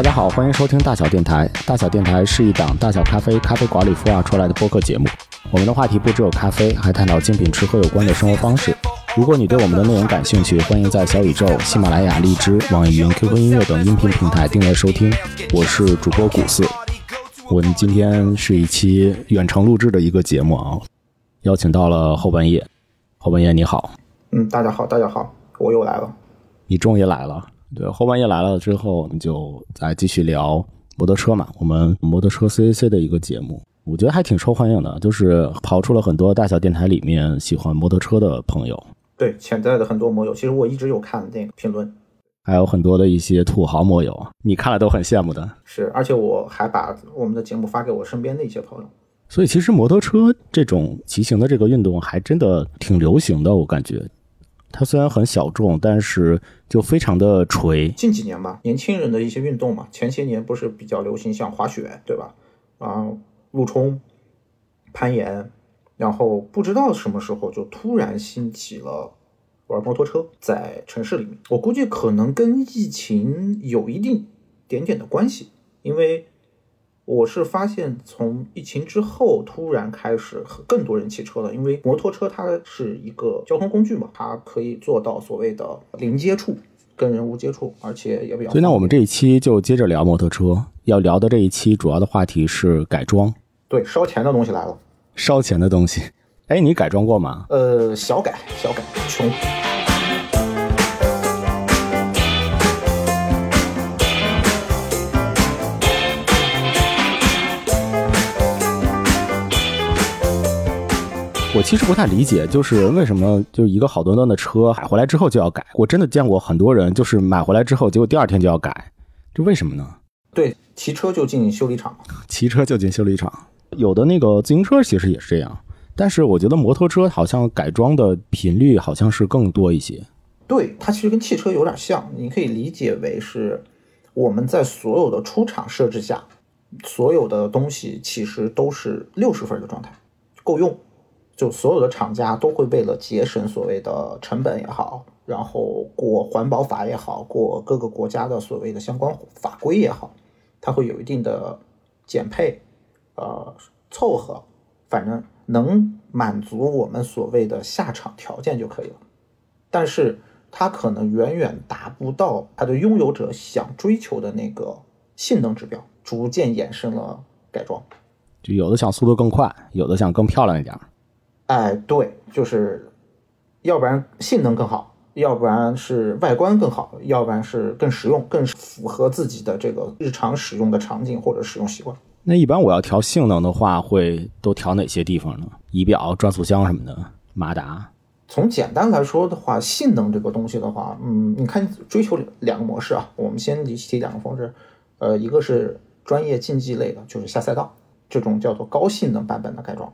大家好，欢迎收听大小电台。大小电台是一档大小咖啡咖啡馆里孵化出来的播客节目。我们的话题不只有咖啡，还探讨精品吃喝有关的生活方式。如果你对我们的内容感兴趣，欢迎在小宇宙、喜马拉雅、荔枝、网易云、QQ 音乐等音频平台订阅收听。我是主播古四。我们今天是一期远程录制的一个节目啊，邀请到了后半夜。后半夜你好，嗯，大家好，大家好，我又来了。你终于来了。对，后半夜来了之后，我们就再继续聊摩托车嘛。我们摩托车 CAC 的一个节目，我觉得还挺受欢迎的，就是跑出了很多大小电台里面喜欢摩托车的朋友。对，潜在的很多摩友，其实我一直有看那个评论，还有很多的一些土豪摩友，你看了都很羡慕的。是，而且我还把我们的节目发给我身边的一些朋友。所以，其实摩托车这种骑行的这个运动还真的挺流行的，我感觉。它虽然很小众，但是就非常的锤。近几年吧，年轻人的一些运动嘛，前些年不是比较流行，像滑雪，对吧？啊，路冲、攀岩，然后不知道什么时候就突然兴起了玩摩托车，在城市里面。我估计可能跟疫情有一定点点的关系，因为。我是发现，从疫情之后突然开始更多人骑车了，因为摩托车它是一个交通工具嘛，它可以做到所谓的零接触，跟人无接触，而且也比较。所以那我们这一期就接着聊摩托车，要聊的这一期主要的话题是改装。对，烧钱的东西来了。烧钱的东西，哎，你改装过吗？呃，小改，小改，穷。我其实不太理解，就是为什么就一个好端端的车买回来之后就要改？我真的见过很多人，就是买回来之后，结果第二天就要改，这为什么呢？对，骑车就进修理厂，骑车就进修理厂。有的那个自行车其实也是这样，但是我觉得摩托车好像改装的频率好像是更多一些。对，它其实跟汽车有点像，你可以理解为是我们在所有的出厂设置下，所有的东西其实都是六十分的状态，够用。就所有的厂家都会为了节省所谓的成本也好，然后过环保法也好，过各个国家的所谓的相关法规也好，它会有一定的减配，呃，凑合，反正能满足我们所谓的下场条件就可以了。但是它可能远远达不到它的拥有者想追求的那个性能指标，逐渐衍生了改装，就有的想速度更快，有的想更漂亮一点。哎，对，就是，要不然性能更好，要不然是外观更好，要不然是更实用，更符合自己的这个日常使用的场景或者使用习惯。那一般我要调性能的话，会都调哪些地方呢？仪表、转速箱什么的，马达。从简单来说的话，性能这个东西的话，嗯，你看追求两个模式啊，我们先提两个方式，呃，一个是专业竞技类的，就是下赛道，这种叫做高性能版本的改装。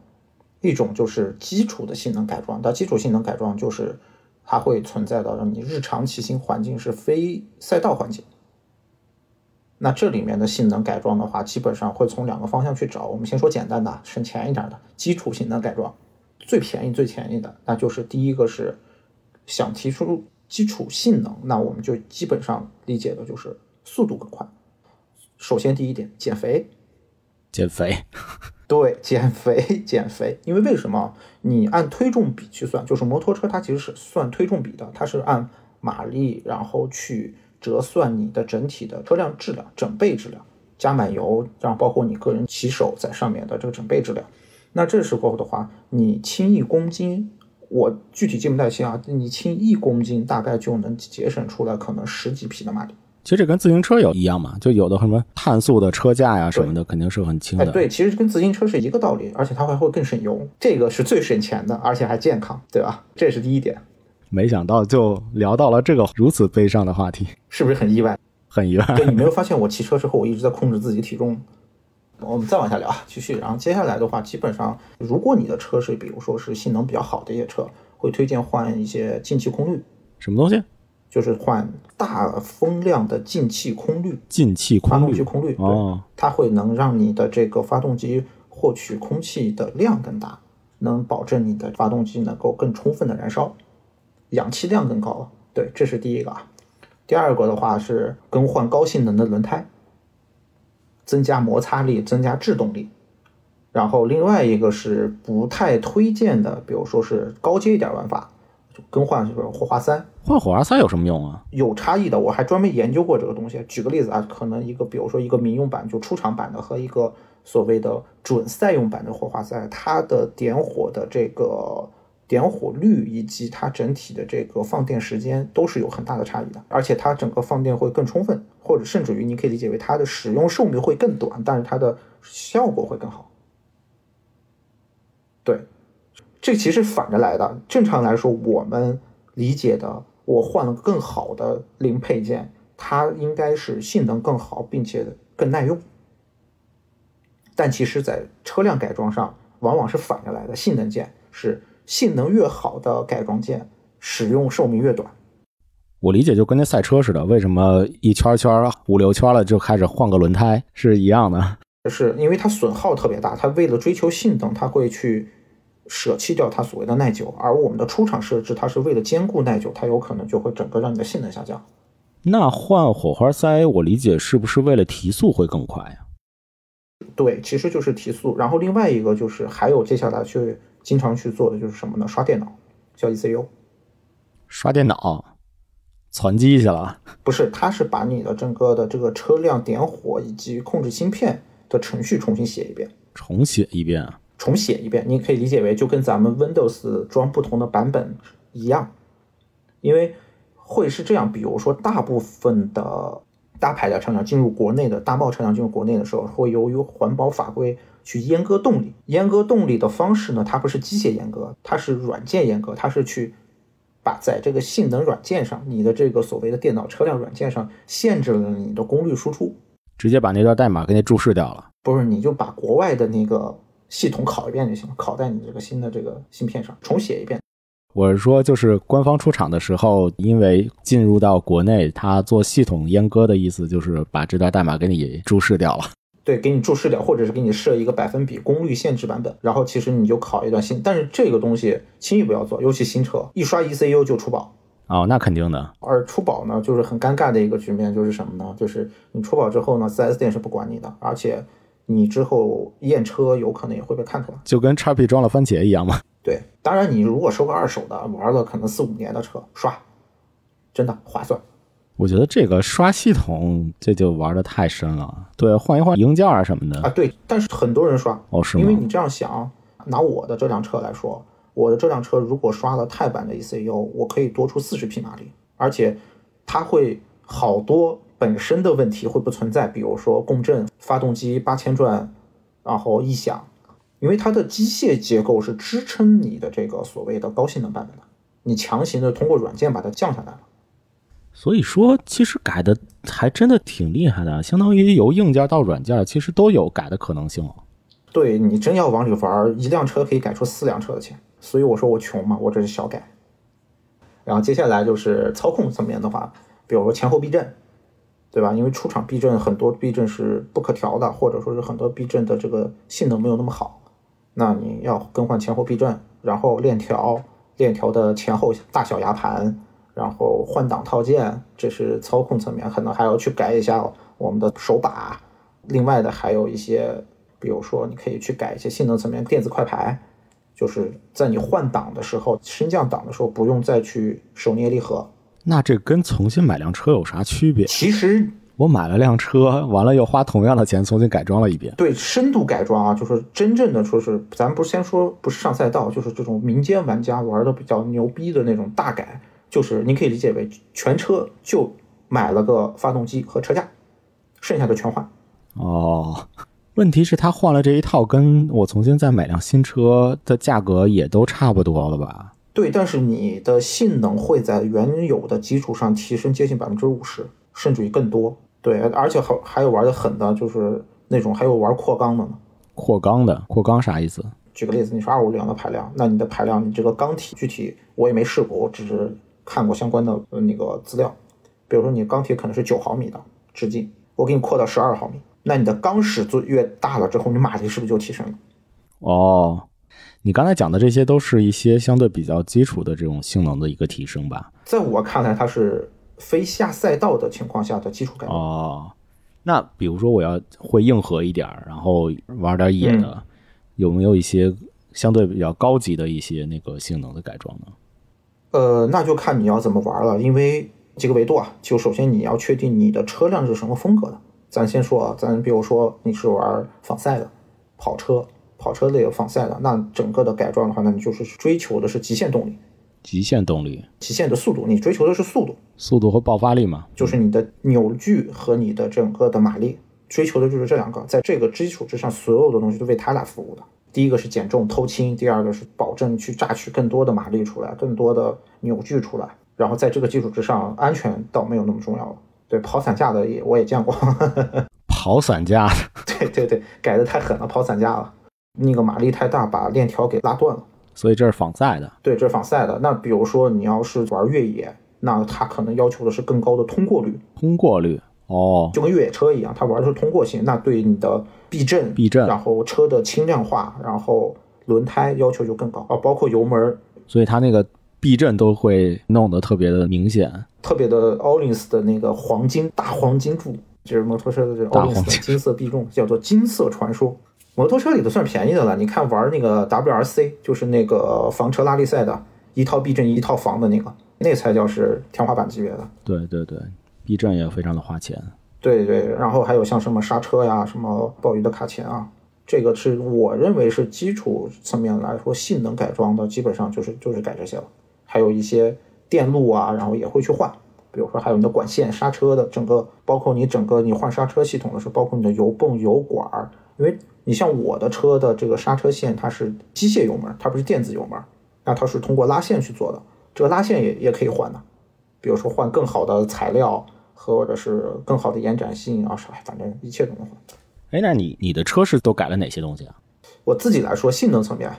一种就是基础的性能改装，但基础性能改装就是它会存在的，让你日常骑行环境是非赛道环境。那这里面的性能改装的话，基本上会从两个方向去找。我们先说简单的，省钱一点的基础性能改装，最便宜最便宜的，那就是第一个是想提出基础性能，那我们就基本上理解的就是速度更快。首先第一点，减肥，减肥。对，减肥，减肥，因为为什么？你按推重比去算，就是摩托车它其实是算推重比的，它是按马力，然后去折算你的整体的车辆质量、整备质量，加满油，然后包括你个人骑手在上面的这个整备质量。那这时候的话，你轻一公斤，我具体记不太清啊，你轻一公斤大概就能节省出来可能十几匹的马力。其实这跟自行车有一样嘛，就有的什么碳素的车架呀什么的，肯定是很轻的。哎，对，其实跟自行车是一个道理，而且它还会更省油，这个是最省钱的，而且还健康，对吧？这是第一点。没想到就聊到了这个如此悲伤的话题，是不是很意外？很意外。对你没有发现我骑车之后，我一直在控制自己体重。我们再往下聊，继续。然后接下来的话，基本上如果你的车是比如说是性能比较好的一些车，会推荐换一些进气空滤。什么东西？就是换大风量的进气空滤，进气空滤，空滤，对，它会能让你的这个发动机获取空气的量更大，能保证你的发动机能够更充分的燃烧，氧气量更高。对，这是第一个啊。第二个的话是更换高性能的轮胎，增加摩擦力、增加制动力。然后另外一个是不太推荐的，比如说是高阶一点玩法，就更换这个火花塞。换火花塞有什么用啊？有差异的，我还专门研究过这个东西。举个例子啊，可能一个比如说一个民用版就出厂版的和一个所谓的准赛用版的火花塞，它的点火的这个点火率以及它整体的这个放电时间都是有很大的差异的，而且它整个放电会更充分，或者甚至于你可以理解为它的使用寿命会更短，但是它的效果会更好。对，这其实反着来的。正常来说，我们理解的，我换了更好的零配件，它应该是性能更好，并且更耐用。但其实，在车辆改装上，往往是反着来的。性能件是性能越好的改装件，使用寿命越短。我理解就跟那赛车似的，为什么一圈圈五六圈了就开始换个轮胎是一样的？是因为它损耗特别大，它为了追求性能，它会去。舍弃掉它所谓的耐久，而我们的出厂设置，它是为了兼顾耐久，它有可能就会整个让你的性能下降。那换火花塞，我理解是不是为了提速会更快呀？对，其实就是提速。然后另外一个就是还有接下来去经常去做的就是什么呢？刷电脑，叫 ECU。刷电脑，攒机去了？不是，它是把你的整个的这个车辆点火以及控制芯片的程序重新写一遍。重写一遍啊？重写一遍，你可以理解为就跟咱们 Windows 装不同的版本一样，因为会是这样。比如说，大部分的大排量车辆进入国内的大贸车辆进入国内的时候，会由于环保法规去阉割动力。阉割动力的方式呢，它不是机械阉割，它是软件阉割，它是去把在这个性能软件上，你的这个所谓的电脑车辆软件上限制了你的功率输出，直接把那段代码给你注释掉了。不是，你就把国外的那个。系统拷一遍就行了，拷在你这个新的这个芯片上，重写一遍。我是说，就是官方出厂的时候，因为进入到国内，它做系统阉割的意思就是把这段代码给你注释掉了。对，给你注释掉，或者是给你设一个百分比功率限制版本，然后其实你就考一段新。但是这个东西轻易不要做，尤其新车一刷 ECU 就出保。哦，那肯定的。而出保呢，就是很尴尬的一个局面，就是什么呢？就是你出保之后呢，4S 店是不管你的，而且。你之后验车有可能也会被看出来，就跟叉 P 装了番茄一样嘛。对，当然你如果收个二手的，玩了可能四五年的车，刷，真的划算。我觉得这个刷系统这就玩的太深了。对，换一换零件啊什么的啊。对，但是很多人刷哦，是吗？因为你这样想，拿我的这辆车来说，我的这辆车如果刷了泰版的 ECU，我可以多出四十匹马力，而且它会好多。本身的问题会不存在，比如说共振、发动机八千转，然后异响，因为它的机械结构是支撑你的这个所谓的高性能版本的，你强行的通过软件把它降下来了。所以说，其实改的还真的挺厉害的，相当于由硬件到软件，其实都有改的可能性。对你真要往里玩，一辆车可以改出四辆车的钱。所以我说我穷嘛，我这是小改。然后接下来就是操控层面的话，比如说前后避震。对吧？因为出厂避震很多避震是不可调的，或者说是很多避震的这个性能没有那么好，那你要更换前后避震，然后链条、链条的前后大小牙盘，然后换挡套件，这是操控层面，可能还要去改一下我们的手把。另外的还有一些，比如说你可以去改一些性能层面，电子快排，就是在你换挡的时候、升降档的时候不用再去手捏离合。那这跟重新买辆车有啥区别？其实我买了辆车，完了又花同样的钱重新改装了一遍。对，深度改装啊，就是真正的说是，咱不是先说不是上赛道，就是这种民间玩家玩的比较牛逼的那种大改，就是你可以理解为全车就买了个发动机和车架，剩下的全换。哦，问题是他换了这一套，跟我重新再买辆新车的价格也都差不多了吧？对，但是你的性能会在原有的基础上提升接近百分之五十，甚至于更多。对，而且还还有玩的狠的，就是那种还有玩扩缸的呢。扩缸的，扩缸啥意思？举个例子，你说二五零的排量，那你的排量，你这个缸体具体我也没试过，我只是看过相关的那个资料。比如说你缸体可能是九毫米的直径，我给你扩到十二毫米，那你的缸室就越大了之后，你马力是不是就提升了？哦。你刚才讲的这些都是一些相对比较基础的这种性能的一个提升吧？在我看来，它是非下赛道的情况下的基础改哦，那比如说我要会硬核一点儿，然后玩点野的，有没有一些相对比较高级的一些那个性能的改装呢？呃，那就看你要怎么玩了，因为几个维度啊，就首先你要确定你的车辆是什么风格的。咱先说啊，咱比如说你是玩仿赛的跑车，跑车类的仿赛的，那整个的改装的话，那你就是追求的是极限动力，极限动力，极限的速度，你追求的是速度，速度和爆发力嘛，就是你的扭矩和你的整个的马力，追求的就是这两个，在这个基础之上，所有的东西都为它俩服务的。第一个是减重偷轻，第二个是保证去榨取更多的马力出来，更多的扭矩出来。然后在这个基础之上，安全倒没有那么重要了。对，跑散架的也我也见过，跑散架，对对对，改的太狠了，跑散架了，那个马力太大，把链条给拉断了。所以这是仿赛的，对，这是仿赛的。那比如说你要是玩越野，那它可能要求的是更高的通过率，通过率哦，就跟越野车一样，它玩的是通过性，那对你的避震、避震，然后车的轻量化，然后轮胎要求就更高啊，包括油门，所以它那个避震都会弄得特别的明显，特别的 Ollins 的那个黄金大黄金柱，就是摩托车的这 Ollins 的金色避重，叫做金色传说。摩托车里头算便宜的了，你看玩那个 WRC，就是那个房车拉力赛的一套避震一套防的那个，那才叫是天花板级别的。对对对，避震也非常的花钱。对对，然后还有像什么刹车呀、什么鲍鱼的卡钳啊，这个是我认为是基础层面来说性能改装的，基本上就是就是改这些了。还有一些电路啊，然后也会去换，比如说还有你的管线、刹车的整个，包括你整个你换刹车系统的时候，包括你的油泵、油管儿，因为。你像我的车的这个刹车线，它是机械油门，它不是电子油门，那它是通过拉线去做的。这个拉线也也可以换的，比如说换更好的材料，或者是更好的延展性啊啥，反正一切都能换。哎，那你你的车是都改了哪些东西啊？我自己来说，性能层面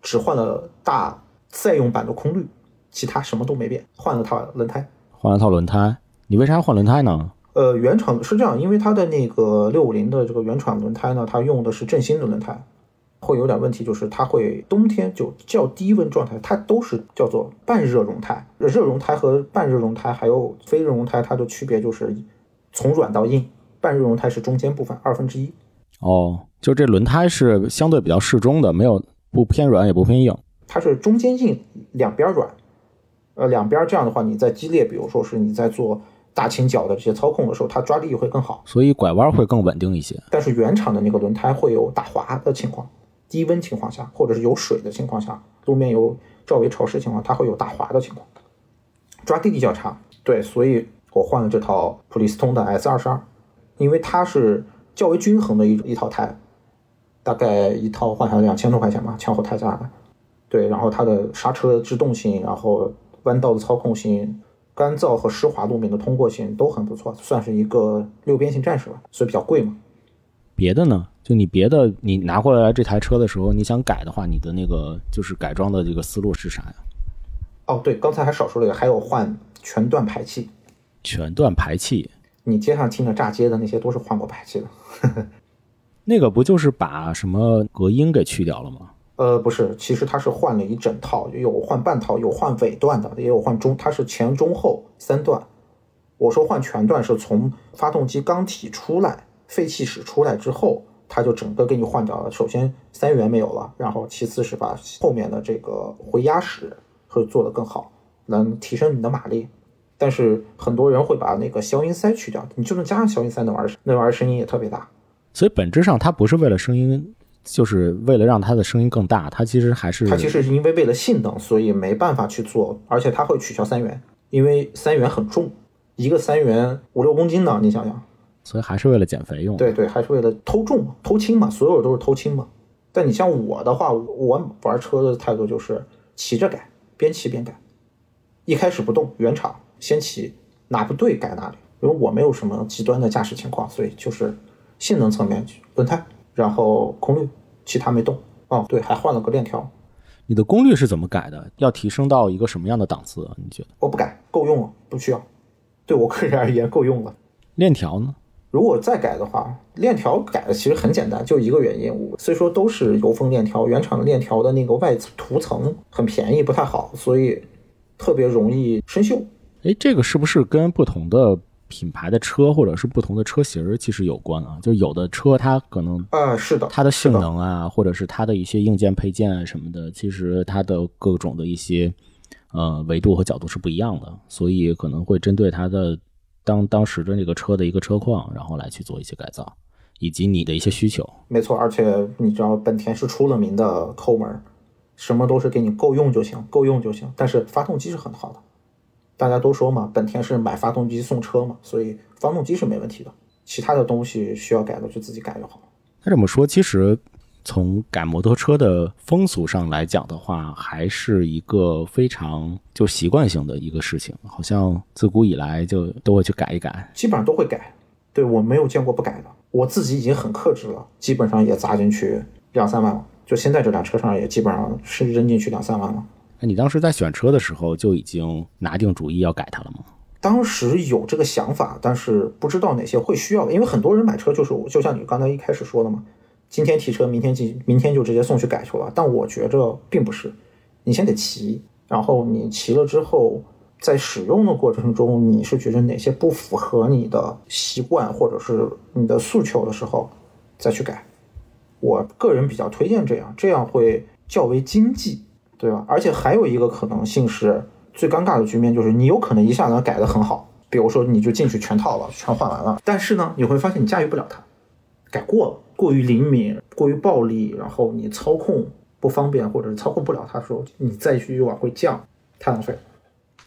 只换了大赛用版的空滤，其他什么都没变，换了套轮胎。换了套轮胎，你为啥要换轮胎呢？呃，原厂是这样，因为它的那个六五零的这个原厂轮胎呢，它用的是正新的轮胎，会有点问题，就是它会冬天就较低温状态，它都是叫做半热熔胎。热熔胎和半热熔胎还有非热熔胎，它的区别就是从软到硬，半热熔胎是中间部分二分之一。哦，就这轮胎是相对比较适中的，没有不偏软也不偏硬，它是中间硬，两边软。呃，两边这样的话，你在激烈，比如说是你在做。大倾角的这些操控的时候，它抓地力会更好，所以拐弯会更稳定一些。但是原厂的那个轮胎会有打滑的情况，低温情况下，或者是有水的情况下，路面有较为潮湿情况，它会有打滑的情况，抓地力较差。对，所以我换了这套普利司通的 S 二十二，因为它是较为均衡的一一套胎，大概一套换下来两千多块钱吧，前后胎价的。对，然后它的刹车制动性，然后弯道的操控性。干燥和湿滑路面的通过性都很不错，算是一个六边形战士吧，所以比较贵嘛。别的呢？就你别的，你拿过来这台车的时候，你想改的话，你的那个就是改装的这个思路是啥呀？哦，对，刚才还少说了一个，还有换全段排气。全段排气？你街上听着炸街的那些都是换过排气的。那个不就是把什么隔音给去掉了吗？呃，不是，其实它是换了一整套，有换半套，有换尾段的，也有换中，它是前中后三段。我说换全段是从发动机缸体出来，废气室出来之后，它就整个给你换掉了。首先三元没有了，然后其次是把后面的这个回压室会做得更好，能提升你的马力。但是很多人会把那个消音塞去掉，你就算加上消音塞，那玩意儿那玩意儿声音也特别大。所以本质上它不是为了声音。就是为了让它的声音更大，它其实还是它其实是因为为了性能，所以没办法去做，而且它会取消三元，因为三元很重，一个三元五六公斤呢，你想想，所以还是为了减肥用。对对，还是为了偷重嘛，偷轻嘛，所有都是偷轻嘛。但你像我的话，我玩车的态度就是骑着改，边骑边改，一开始不动，原厂先骑，哪不对改哪里，因为我没有什么极端的驾驶情况，所以就是性能层面，轮胎。然后功率，其他没动哦。对，还换了个链条。你的功率是怎么改的？要提升到一个什么样的档次？你觉得？我不改，够用了，不需要。对我个人而言，够用了。链条呢？如果再改的话，链条改的其实很简单，就一个原因。虽说都是油封链条，原厂的链条的那个外涂层很便宜，不太好，所以特别容易生锈。哎，这个是不是跟不同的品牌的车或者是不同的车型儿其实有关啊。就有的车它可能啊，是的，它的性能啊，或者是它的一些硬件配件啊什么的，其实它的各种的一些呃维度和角度是不一样的，所以可能会针对它的当当时的那个车的一个车况，然后来去做一些改造，以及你的一些需求。没错，而且你知道本田是出了名的抠门，什么都是给你够用就行，够用就行。但是发动机是很好的，大家都说嘛，本田是买发动机送车嘛，所以发动机是没问题的，其他的东西需要改的就自己改就好。那这么说，其实从改摩托车的风俗上来讲的话，还是一个非常就习惯性的一个事情，好像自古以来就都会去改一改。基本上都会改。对我没有见过不改的，我自己已经很克制了，基本上也砸进去两三万了。就现在这辆车上也基本上是扔进去两三万了。那你当时在选车的时候就已经拿定主意要改它了吗？当时有这个想法，但是不知道哪些会需要，因为很多人买车就是就像你刚才一开始说的嘛，今天提车，明天进，明天就直接送去改去了。但我觉着并不是，你先得骑，然后你骑了之后，在使用的过程中，你是觉得哪些不符合你的习惯或者是你的诉求的时候，再去改。我个人比较推荐这样，这样会较为经济，对吧？而且还有一个可能性是，最尴尬的局面就是你有可能一下子改的很好，比如说你就进去全套了，全换完了，但是呢，你会发现你驾驭不了它，改过了，过于灵敏，过于暴力，然后你操控不方便，或者是操控不了它的时候，你再去往回降，太浪费。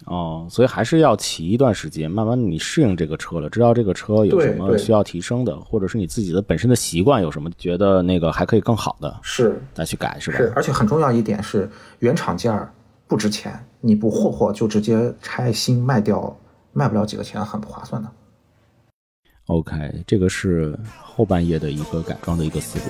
哦，所以还是要骑一段时间，慢慢你适应这个车了，知道这个车有什么需要提升的，或者是你自己的本身的习惯有什么觉得那个还可以更好的，是再去改是吧？是，而且很重要一点是，原厂件儿不值钱，你不霍霍就直接拆新卖掉，卖不了几个钱，很不划算的。OK，这个是后半夜的一个改装的一个思路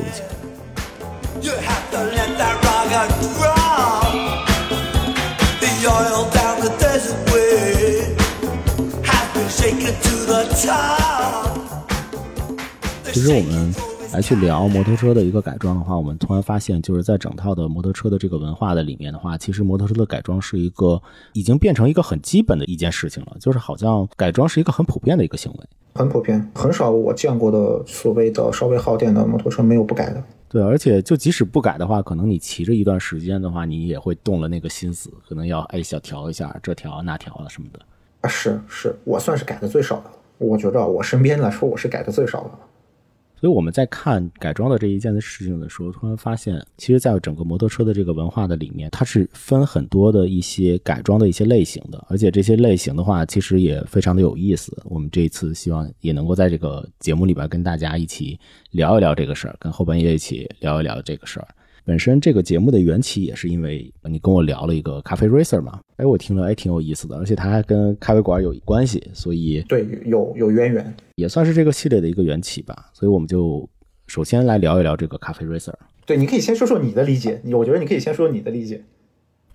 其实我们来去聊摩托车的一个改装的话，我们突然发现，就是在整套的摩托车的这个文化的里面的话，其实摩托车的改装是一个已经变成一个很基本的一件事情了，就是好像改装是一个很普遍的一个行为。很普遍，很少我见过的所谓的稍微耗电的摩托车没有不改的。对，而且就即使不改的话，可能你骑着一段时间的话，你也会动了那个心思，可能要哎小调一下这调那调啊什么的。啊，是是，我算是改的最少的了。我觉着我身边来说，我是改的最少的。所以我们在看改装的这一件的事情的时候，突然发现，其实，在整个摩托车的这个文化的里面，它是分很多的一些改装的一些类型的，而且这些类型的话，其实也非常的有意思。我们这一次希望也能够在这个节目里边跟大家一起聊一聊这个事儿，跟后半夜一起聊一聊这个事儿。本身这个节目的缘起也是因为你跟我聊了一个咖啡 racer 嘛，哎，我听了哎挺有意思的，而且它还跟咖啡馆有关系，所以对，有有渊源。也算是这个系列的一个缘起吧。所以我们就首先来聊一聊这个咖啡 racer。对，你可以先说说你的理解。我觉得你可以先说你的理解。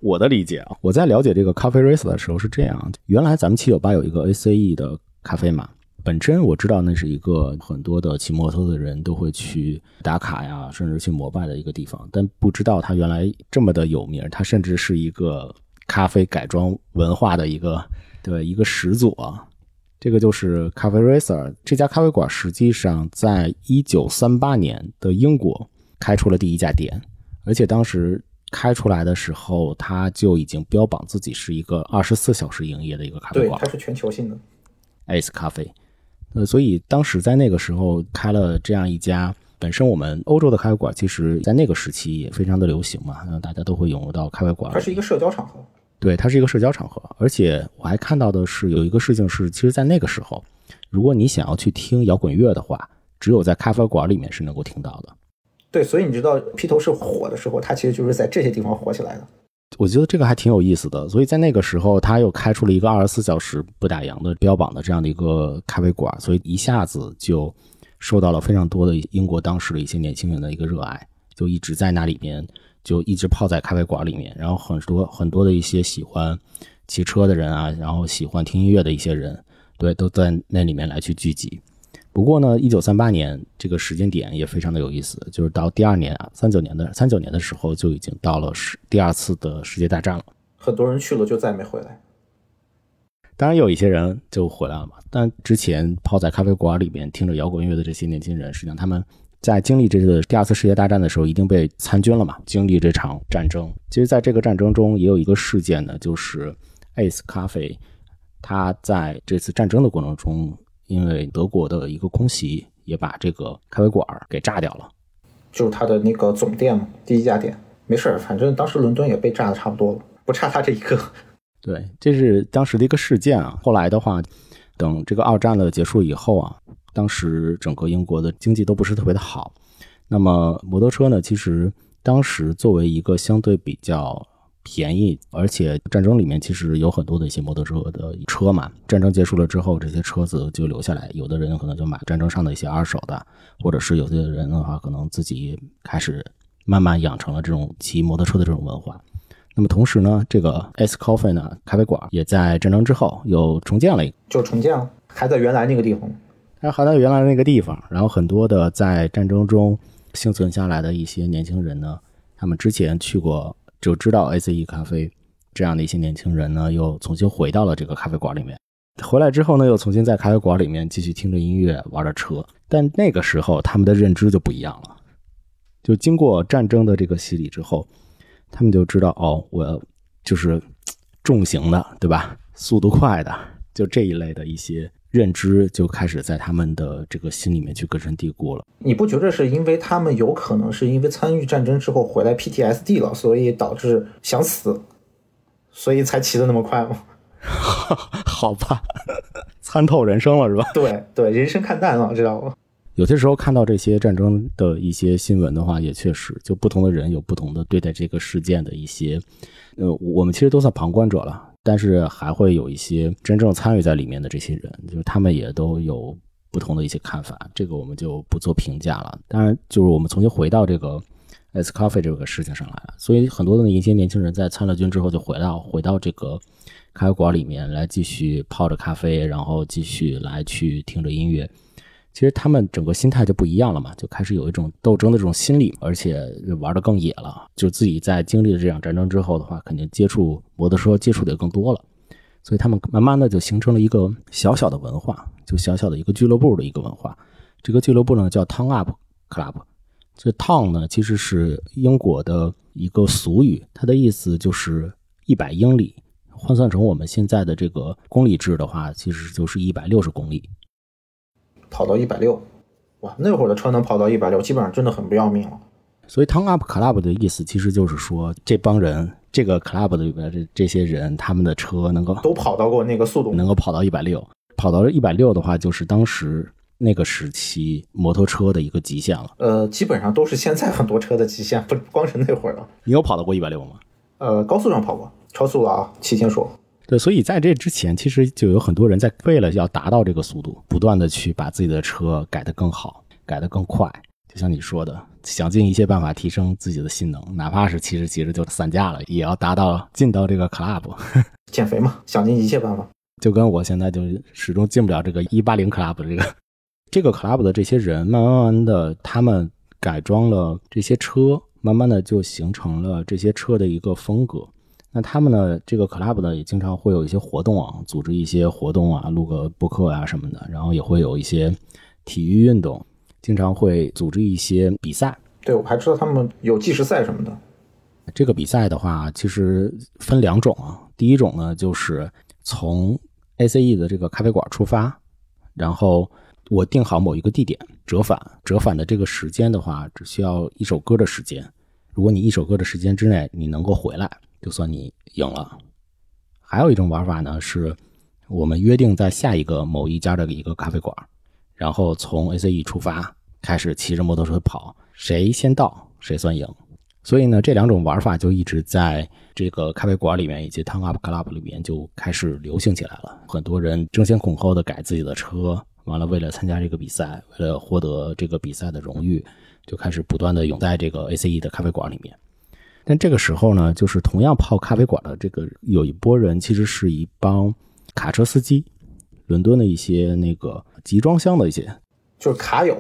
我的理解啊，我在了解这个咖啡 racer 的时候是这样：原来咱们七九八有一个 ACE 的咖啡嘛，本身我知道那是一个很多的骑摩托的人都会去打卡呀，甚至去膜拜的一个地方，但不知道它原来这么的有名，它甚至是一个咖啡改装文化的一个对一个始祖啊。这个就是咖啡 racer 这家咖啡馆，实际上在一九三八年的英国开出了第一家店，而且当时开出来的时候，它就已经标榜自己是一个二十四小时营业的一个咖啡馆对，馆它是全球性的。，Ace 咖啡。呃，所以当时在那个时候开了这样一家，本身我们欧洲的咖啡馆，其实在那个时期也非常的流行嘛，那大家都会涌入到咖啡馆。它是一个社交场合。对，它是一个社交场合，而且我还看到的是有一个事情是，其实，在那个时候，如果你想要去听摇滚乐的话，只有在咖啡馆里面是能够听到的。对，所以你知道披头士火的时候，它其实就是在这些地方火起来的。我觉得这个还挺有意思的，所以在那个时候，他又开出了一个二十四小时不打烊的标榜的这样的一个咖啡馆，所以一下子就受到了非常多的英国当时的一些年轻人的一个热爱，就一直在那里面，就一直泡在咖啡馆里面，然后很多很多的一些喜欢骑车的人啊，然后喜欢听音乐的一些人，对，都在那里面来去聚集。不过呢，一九三八年这个时间点也非常的有意思，就是到第二年啊，三九年的三九年的时候，就已经到了世第二次的世界大战了。很多人去了就再也没回来。当然有一些人就回来了嘛，但之前泡在咖啡馆里面听着摇滚乐的这些年轻人，实际上他们在经历这次第二次世界大战的时候，一定被参军了嘛，经历这场战争。其实，在这个战争中，也有一个事件呢，就是 Ace 咖啡，它在这次战争的过程中，因为德国的一个空袭，也把这个咖啡馆给炸掉了。就是它的那个总店嘛，第一家店。没事儿，反正当时伦敦也被炸的差不多了，不差他这一个。对，这是当时的一个事件啊。后来的话，等这个二战的结束以后啊，当时整个英国的经济都不是特别的好。那么摩托车呢，其实当时作为一个相对比较便宜，而且战争里面其实有很多的一些摩托车的车嘛。战争结束了之后，这些车子就留下来，有的人可能就买战争上的一些二手的，或者是有些人的话，可能自己开始。慢慢养成了这种骑摩托车的这种文化。那么同时呢，这个 S Coffee 呢咖啡馆也在战争之后又重建了一个，就重建了，还在原来那个地方。它还在原来那个地方。然后很多的在战争中幸存下来的一些年轻人呢，他们之前去过就知道 ACE 咖啡这样的一些年轻人呢，又重新回到了这个咖啡馆里面。回来之后呢，又重新在咖啡馆里面继续听着音乐，玩着车。但那个时候他们的认知就不一样了。就经过战争的这个洗礼之后，他们就知道哦，我就是重型的，对吧？速度快的，就这一类的一些认知就开始在他们的这个心里面去根深蒂固了。你不觉得是因为他们有可能是因为参与战争之后回来 PTSD 了，所以导致想死，所以才骑得那么快吗？好吧，参透人生了是吧？对对，人生看淡了，知道吗？有些时候看到这些战争的一些新闻的话，也确实，就不同的人有不同的对待这个事件的一些，呃，我们其实都算旁观者了，但是还会有一些真正参与在里面的这些人，就是他们也都有不同的一些看法，这个我们就不做评价了。当然，就是我们重新回到这个 S Coffee 这个事情上来了，所以很多的一些年轻人在参了军之后，就回到回到这个咖啡馆里面来继续泡着咖啡，然后继续来去听着音乐。其实他们整个心态就不一样了嘛，就开始有一种斗争的这种心理，而且玩的更野了。就自己在经历了这场战争之后的话，肯定接触摩托车接触的也更多了，所以他们慢慢的就形成了一个小小的文化，就小小的一个俱乐部的一个文化。这个俱乐部呢叫 Town Up Club，这 Town 呢其实是英国的一个俗语，它的意思就是一百英里，换算成我们现在的这个公里制的话，其实就是一百六十公里。跑到一百六，哇，那会儿的车能跑到一百六，基本上真的很不要命了。所以 Town Up Club 的意思其实就是说，这帮人，这个 club 里边这这些人，他们的车能够都跑到过那个速度，能够跑到一百六，跑到一百六的话，就是当时那个时期摩托车的一个极限了。呃，基本上都是现在很多车的极限，不光是那会儿了。你有跑到过一百六吗？呃，高速上跑过，超速了啊，提前说。对，所以在这之前，其实就有很多人在为了要达到这个速度，不断的去把自己的车改得更好，改得更快。就像你说的，想尽一切办法提升自己的性能，哪怕是骑着骑着就散架了，也要达到进到这个 club。减肥嘛，想尽一切办法。就跟我现在就始终进不了这个一八零 club 这个这个 club 的这些人，慢慢慢的，他们改装了这些车，慢慢的就形成了这些车的一个风格。那他们呢？这个 club 呢，也经常会有一些活动啊，组织一些活动啊，录个播客啊什么的，然后也会有一些体育运动，经常会组织一些比赛。对，我还知道他们有计时赛什么的。这个比赛的话，其实分两种啊。第一种呢，就是从 ACE 的这个咖啡馆出发，然后我定好某一个地点折返，折返的这个时间的话，只需要一首歌的时间。如果你一首歌的时间之内你能够回来。就算你赢了。还有一种玩法呢，是我们约定在下一个某一家的一个咖啡馆，然后从 ACE 出发，开始骑着摩托车跑，谁先到谁算赢。所以呢，这两种玩法就一直在这个咖啡馆里面以及 Town Up Club 里面就开始流行起来了。很多人争先恐后的改自己的车，完了为了参加这个比赛，为了获得这个比赛的荣誉，就开始不断的涌在这个 ACE 的咖啡馆里面。但这个时候呢，就是同样泡咖啡馆的这个有一波人，其实是一帮卡车司机，伦敦的一些那个集装箱的一些，就是卡友，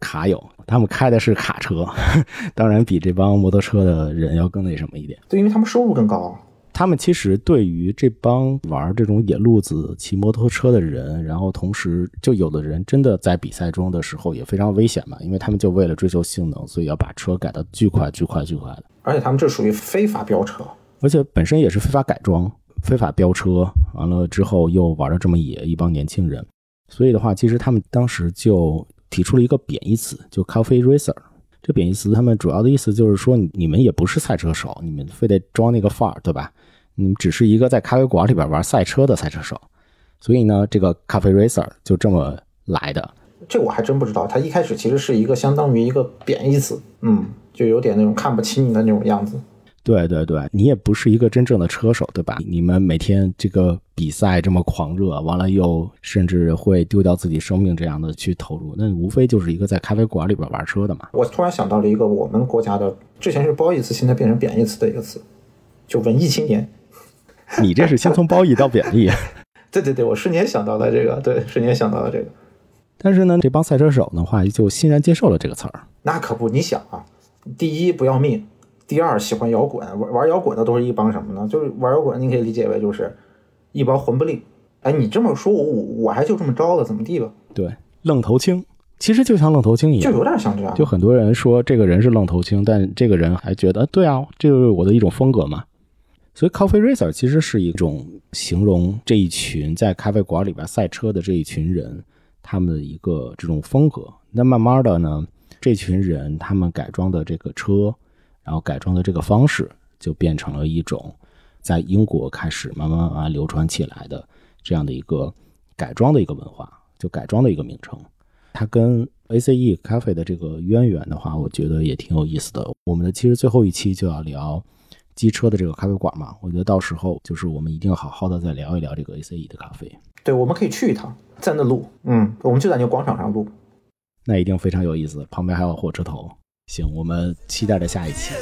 卡友，他们开的是卡车，当然比这帮摩托车的人要更那什么一点。对，因为他们收入更高。他们其实对于这帮玩这种野路子、骑摩托车的人，然后同时就有的人真的在比赛中的时候也非常危险嘛，因为他们就为了追求性能，所以要把车改得巨快、巨快、巨快的，而且他们这属于非法飙车，而且本身也是非法改装、非法飙车，完了之后又玩的这么野，一帮年轻人，所以的话，其实他们当时就提出了一个贬义词，就 “coffee racer”。这贬义词，他们主要的意思就是说，你们也不是赛车手，你们非得装那个范儿，对吧？你们只是一个在咖啡馆里边玩赛车的赛车手，所以呢，这个咖啡 racer 就这么来的。这我还真不知道。它一开始其实是一个相当于一个贬义词，嗯，就有点那种看不起你的那种样子。对对对，你也不是一个真正的车手，对吧？你们每天这个比赛这么狂热，完了又甚至会丢掉自己生命这样的去投入，那无非就是一个在咖啡馆里边玩车的嘛。我突然想到了一个我们国家的，之前是褒义词，现在变成贬义词的一个词，就文艺青年。你这是先从褒义到贬义。对对对，我瞬间想到了这个，对，瞬间想到了这个。但是呢，这帮赛车手的话就欣然接受了这个词儿。那可不，你想啊，第一不要命。第二，喜欢摇滚，玩玩摇滚的都是一帮什么呢？就是玩摇滚，你可以理解为就是一帮混不吝。哎，你这么说，我我我还就这么着了，怎么地吧？对，愣头青，其实就像愣头青一样，就有点像这样。就很多人说这个人是愣头青，但这个人还觉得，对啊，这就是我的一种风格嘛。所以，Coffee Racer 其实是一种形容这一群在咖啡馆里边赛车的这一群人，他们的一个这种风格。那慢慢的呢，这群人他们改装的这个车。然后改装的这个方式就变成了一种在英国开始慢慢慢慢流传起来的这样的一个改装的一个文化，就改装的一个名称。它跟 ACE 咖啡的这个渊源的话，我觉得也挺有意思的。我们的其实最后一期就要聊机车的这个咖啡馆嘛，我觉得到时候就是我们一定要好好的再聊一聊这个 ACE 的咖啡。对，我们可以去一趟，在那录，嗯，我们就在那个广场上录，那一定非常有意思。旁边还有火车头。行，我们期待着下一期。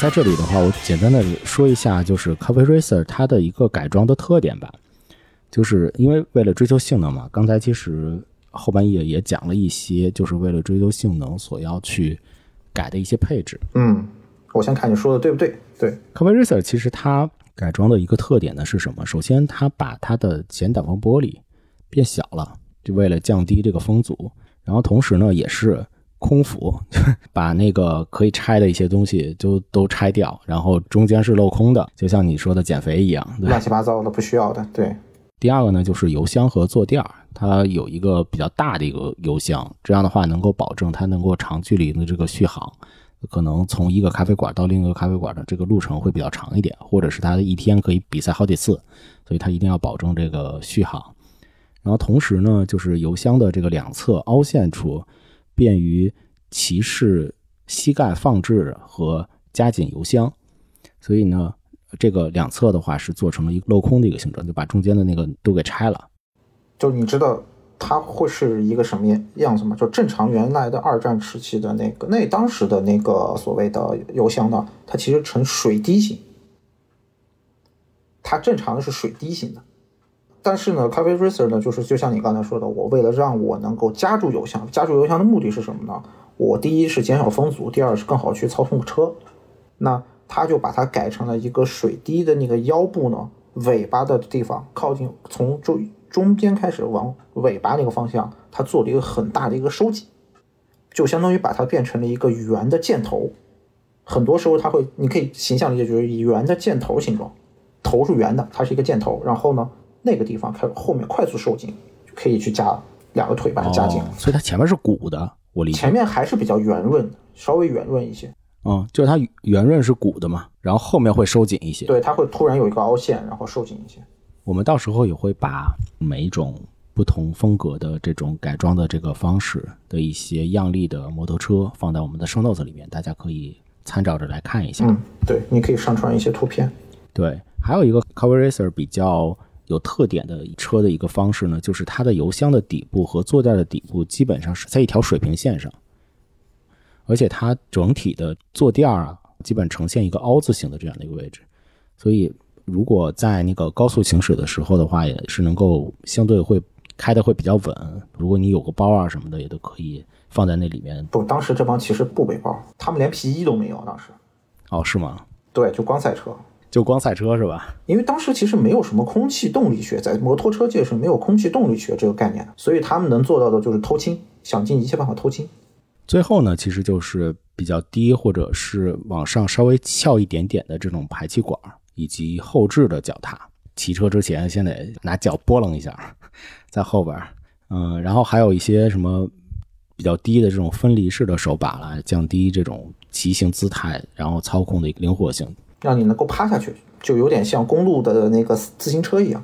在这里的话，我简单的说一下，就是 Coffee Racer 它的一个改装的特点吧。就是因为为了追求性能嘛，刚才其实后半夜也讲了一些，就是为了追求性能所要去改的一些配置。嗯，我先看你说的对不对？对，Coffee Racer 其实它。改装的一个特点呢是什么？首先，它把它的前挡风玻璃变小了，就为了降低这个风阻。然后同时呢，也是空腹，把那个可以拆的一些东西就都拆掉，然后中间是镂空的，就像你说的减肥一样，乱七八糟的不需要的。对。第二个呢，就是油箱和坐垫儿，它有一个比较大的一个油箱，这样的话能够保证它能够长距离的这个续航。可能从一个咖啡馆到另一个咖啡馆的这个路程会比较长一点，或者是它的一天可以比赛好几次，所以它一定要保证这个续航。然后同时呢，就是油箱的这个两侧凹陷处，便于骑士膝盖放置和加紧油箱。所以呢，这个两侧的话是做成了一个镂空的一个形状，就把中间的那个都给拆了。就你知道。它会是一个什么样样子吗？就正常原来的二战时期的那个，那当时的那个所谓的油箱呢，它其实呈水滴型。它正常的是水滴型的，但是呢，咖啡 racer 呢，就是就像你刚才说的，我为了让我能够夹住油箱，夹住油箱的目的是什么呢？我第一是减少风阻，第二是更好去操控车。那它就把它改成了一个水滴的那个腰部呢，尾巴的地方靠近从中。中间开始往尾巴那个方向，它做了一个很大的一个收紧，就相当于把它变成了一个圆的箭头。很多时候它会，你可以形象理解就是以圆的箭头形状，头是圆的，它是一个箭头。然后呢，那个地方开始后面快速收紧，可以去加两个腿把它加紧。所以它前面是鼓的，我理解。前面还是比较圆润，稍微圆润一些。嗯，就是它圆润是鼓的嘛，然后后面会收紧一些。对，它会突然有一个凹陷，然后收紧一些。我们到时候也会把每一种不同风格的这种改装的这个方式的一些样例的摩托车放在我们的 show notes 里面，大家可以参照着来看一下。嗯，对，你可以上传一些图片。对，还有一个 Cover Racer 比较有特点的车的一个方式呢，就是它的油箱的底部和坐垫的底部基本上是在一条水平线上，而且它整体的坐垫啊，基本呈现一个凹字形的这样的一个位置，所以。如果在那个高速行驶的时候的话，也是能够相对会开的会比较稳。如果你有个包啊什么的，也都可以放在那里面。不，当时这帮其实不背包，他们连皮衣都没有。当时，哦，是吗？对，就光赛车。就光赛车是吧？因为当时其实没有什么空气动力学，在摩托车界是没有空气动力学这个概念的，所以他们能做到的就是偷轻，想尽一切办法偷轻。最后呢，其实就是比较低或者是往上稍微翘一点点的这种排气管，以及后置的脚踏。骑车之前先得拿脚拨楞一下，在后边儿，嗯，然后还有一些什么比较低的这种分离式的手把来降低这种骑行姿态，然后操控的灵活性。让你能够趴下去，就有点像公路的那个自行车一样。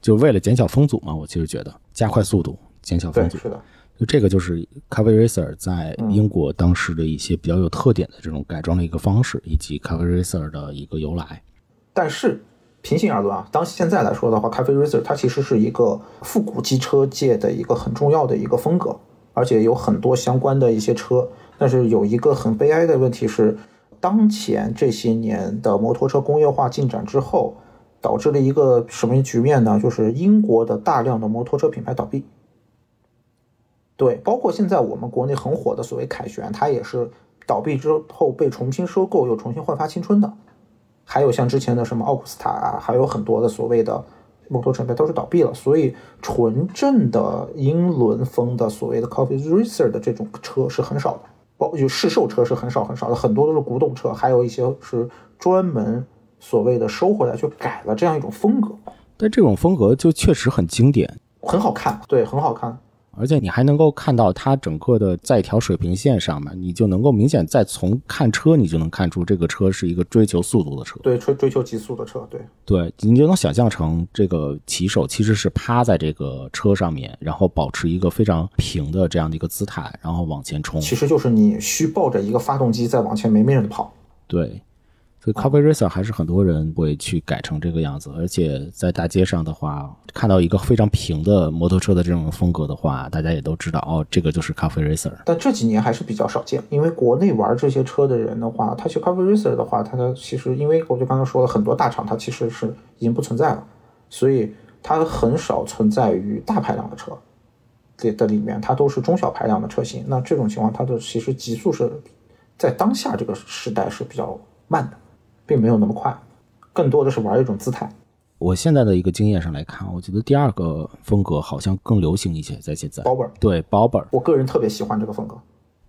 就为了减小风阻嘛，我其实觉得加快速度，减小风对，阻。是的，就这个就是 c a v a Racer 在英国当时的一些比较有特点的这种改装的一个方式，以及 c a v a Racer 的一个由来。但是平心而论啊，当现在来说的话，Cafe Racer 它其实是一个复古机车界的一个很重要的一个风格，而且有很多相关的一些车。但是有一个很悲哀的问题是，当前这些年的摩托车工业化进展之后，导致了一个什么局面呢？就是英国的大量的摩托车品牌倒闭。对，包括现在我们国内很火的所谓凯旋，它也是倒闭之后被重新收购，又重新焕发青春的。还有像之前的什么奥古斯塔啊，还有很多的所谓的摩托车品牌都是倒闭了，所以纯正的英伦风的所谓的 Coffee Racer 的这种车是很少的，包就市售车是很少很少的，很多都是古董车，还有一些是专门所谓的收回来去改了这样一种风格，但这种风格就确实很经典，很好看，对，很好看。而且你还能够看到它整个的在一条水平线上面，你就能够明显再从看车，你就能看出这个车是一个追求速度的车。对，追追求极速的车，对，对，你就能想象成这个骑手其实是趴在这个车上面，然后保持一个非常平的这样的一个姿态，然后往前冲。其实就是你虚抱着一个发动机在往前没命的跑。对，所以 Coffee Racer 还是很多人会去改成这个样子，而且在大街上的话，看到一个非常平的摩托车的这种风格的话，大家也都知道哦，这个就是 Coffee Racer。但这几年还是比较少见，因为国内玩这些车的人的话，他去 Coffee Racer 的话，他的其实因为我就刚才说了，很多大厂它其实是已经不存在了，所以它很少存在于大排量的车里的里面，它都是中小排量的车型。那这种情况，它的其实极速是在当下这个时代是比较慢的，并没有那么快，更多的是玩一种姿态。我现在的一个经验上来看，我觉得第二个风格好像更流行一些，在现在。包本，对 Bobber，我个人特别喜欢这个风格。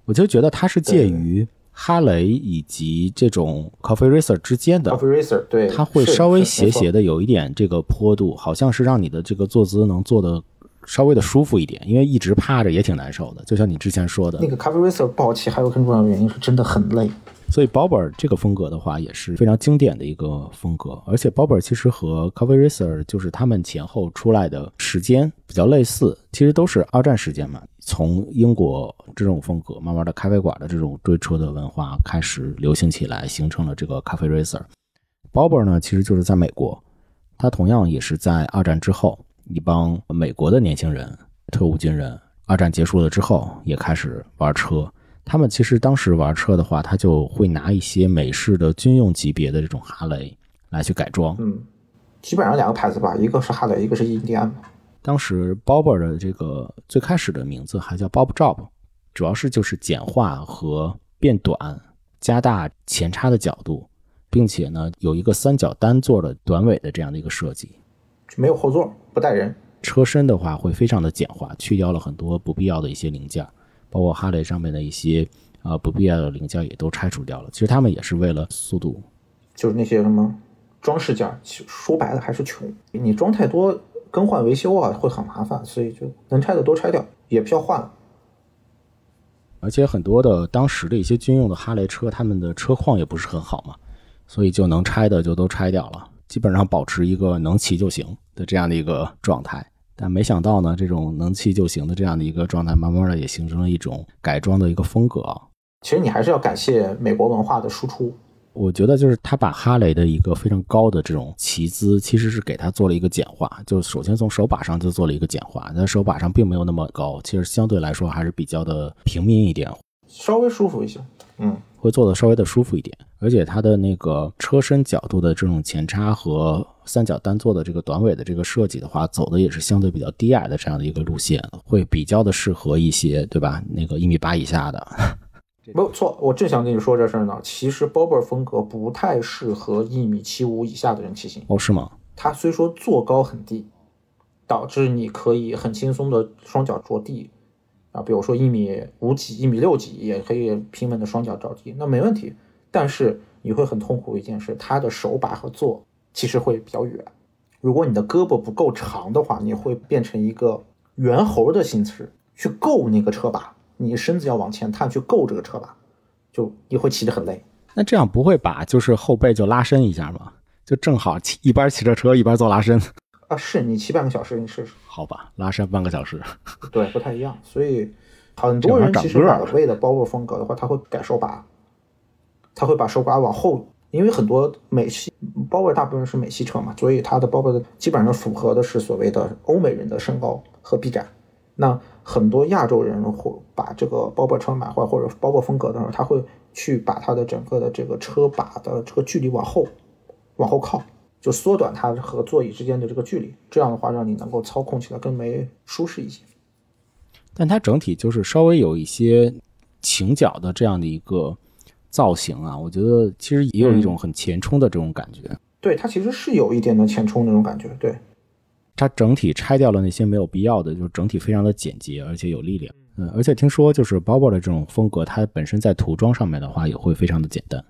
我就觉得它是介于哈雷以及这种 Coffee Racer 之间的，Coffee Racer 对，它会稍微斜斜的有一点这个坡度，好像是让你的这个坐姿能坐的稍微的舒服一点，因为一直趴着也挺难受的，就像你之前说的那。个 Coffee Racer 不好骑，还有更重要的原因是真的很累。所以 Bobber 这个风格的话，也是非常经典的一个风格。而且 Bobber 其实和 Coffee Racer 就是他们前后出来的时间比较类似，其实都是二战时间嘛。从英国这种风格，慢慢的咖啡馆的这种追车的文化开始流行起来，形成了这个 Coffee Racer。Bobber 呢，其实就是在美国，他同样也是在二战之后，一帮美国的年轻人、特务军人，二战结束了之后也开始玩车。他们其实当时玩车的话，他就会拿一些美式的军用级别的这种哈雷来去改装。嗯，基本上两个牌子吧，一个是哈雷，一个是印第安。当时 Bobber 的这个最开始的名字还叫 Bob Job，主要是就是简化和变短，加大前叉的角度，并且呢有一个三角单座的短尾的这样的一个设计。没有后座，不带人。车身的话会非常的简化，去掉了很多不必要的一些零件，包括哈雷上面的一些呃不必要的零件也都拆除掉了。其实他们也是为了速度。就是那些什么装饰件，其实说白了还是穷。你装太多，更换维修啊会很麻烦，所以就能拆的都拆掉，也不要换了。而且很多的当时的一些军用的哈雷车，他们的车况也不是很好嘛，所以就能拆的就都拆掉了，基本上保持一个能骑就行的这样的一个状态。但没想到呢，这种能骑就行的这样的一个状态，慢慢的也形成了一种改装的一个风格啊。其实你还是要感谢美国文化的输出。我觉得就是他把哈雷的一个非常高的这种骑姿，其实是给他做了一个简化。就首先从手把上就做了一个简化，但手把上并没有那么高，其实相对来说还是比较的平民一点，稍微舒服一些。嗯，会做的稍微的舒服一点。而且它的那个车身角度的这种前叉和三角单座的这个短尾的这个设计的话，走的也是相对比较低矮的这样的一个路线，会比较的适合一些，对吧？那个一米八以下的。没有错，我正想跟你说这事儿呢。其实 Bobber 风格不太适合一米七五以下的人骑行。哦，是吗？它虽说坐高很低，导致你可以很轻松的双脚着地啊，比如说一米五几、一米六几也可以平稳的双脚着地，那没问题。但是你会很痛苦的一件事，它的手把和坐其实会比较远。如果你的胳膊不够长的话，你会变成一个猿猴的形式去够那个车把，你身子要往前探去够这个车把，就你会骑得很累。那这样不会把就是后背就拉伸一下吗？就正好骑一边骑着车一边做拉伸。啊，是你骑半个小时，你试试。好吧，拉伸半个小时。对，不太一样。所以很多人其实买为了包括风格的话，他会改手把，他会把手把往后，因为很多美系包 r 大部分是美系车嘛，所以它的包 r 的基本上符合的是所谓的欧美人的身高和臂展。那很多亚洲人会把这个包包车买坏或者包 r 风格的时候，他会去把它的整个的这个车把的这个距离往后往后靠。就缩短它和座椅之间的这个距离，这样的话让你能够操控起来更为舒适一些。但它整体就是稍微有一些倾角的这样的一个造型啊，我觉得其实也有一种很前冲的这种感觉。对，它其实是有一点的前冲那种感觉。对，它整体拆掉了那些没有必要的，就是整体非常的简洁，而且有力量。嗯，而且听说就是 Bobo 的这种风格，它本身在涂装上面的话也会非常的简单。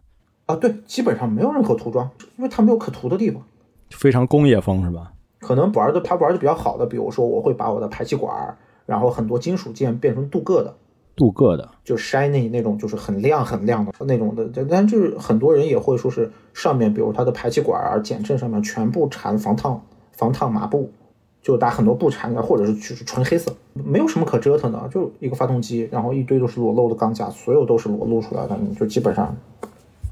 啊，对，基本上没有任何涂装，因为它没有可涂的地方，非常工业风是吧？可能玩的他玩的比较好的，比如说我会把我的排气管，然后很多金属件变成镀铬的，镀铬的，就 shiny 那种，就是很亮很亮的那种的。但就是很多人也会说是上面，比如它的排气管啊、减震上面全部缠防烫防烫麻布，就打很多布缠的，或者是就是纯黑色，没有什么可折腾的，就一个发动机，然后一堆都是裸露的钢架，所有都是裸露出来的，你就基本上。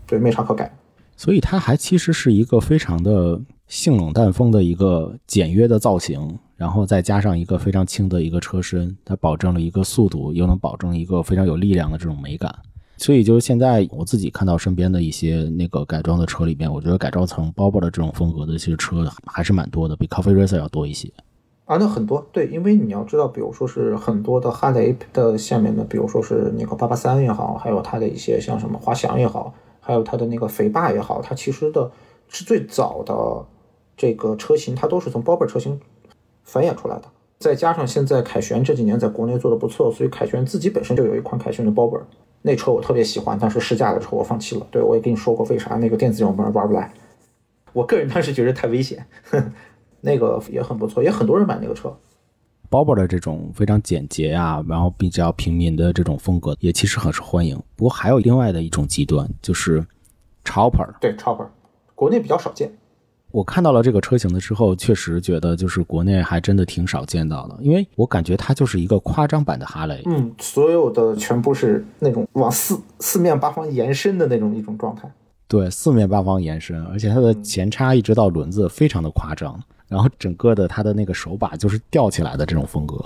对，没啥可改，所以它还其实是一个非常的性冷淡风的一个简约的造型，然后再加上一个非常轻的一个车身，它保证了一个速度，又能保证一个非常有力量的这种美感。所以就是现在我自己看到身边的一些那个改装的车里边，我觉得改装成包包的这种风格的其实车还是蛮多的，比 Coffee Racer 要多一些。啊，那很多对，因为你要知道，比如说是很多的哈雷的下面的，比如说是那个八八三也好，还有它的一些像什么滑翔也好。还有它的那个肥霸也好，它其实的是最早的这个车型，它都是从 Bobber 车型繁衍出来的。再加上现在凯旋这几年在国内做的不错，所以凯旋自己本身就有一款凯旋的 Bobber，那车我特别喜欢，但是试驾的时候我放弃了。对我也跟你说过为啥，那个电子油门玩不来。我个人当时觉得太危险，那个也很不错，也很多人买那个车。Bobo 的这种非常简洁啊，然后比较平民的这种风格，也其实很受欢迎。不过还有另外的一种极端，就是 Chopper。对 Chopper，国内比较少见。我看到了这个车型的之后，确实觉得就是国内还真的挺少见到的，因为我感觉它就是一个夸张版的哈雷。嗯，所有的全部是那种往四四面八方延伸的那种一种状态。对，四面八方延伸，而且它的前叉一直到轮子，非常的夸张。然后整个的它的那个手把就是吊起来的这种风格。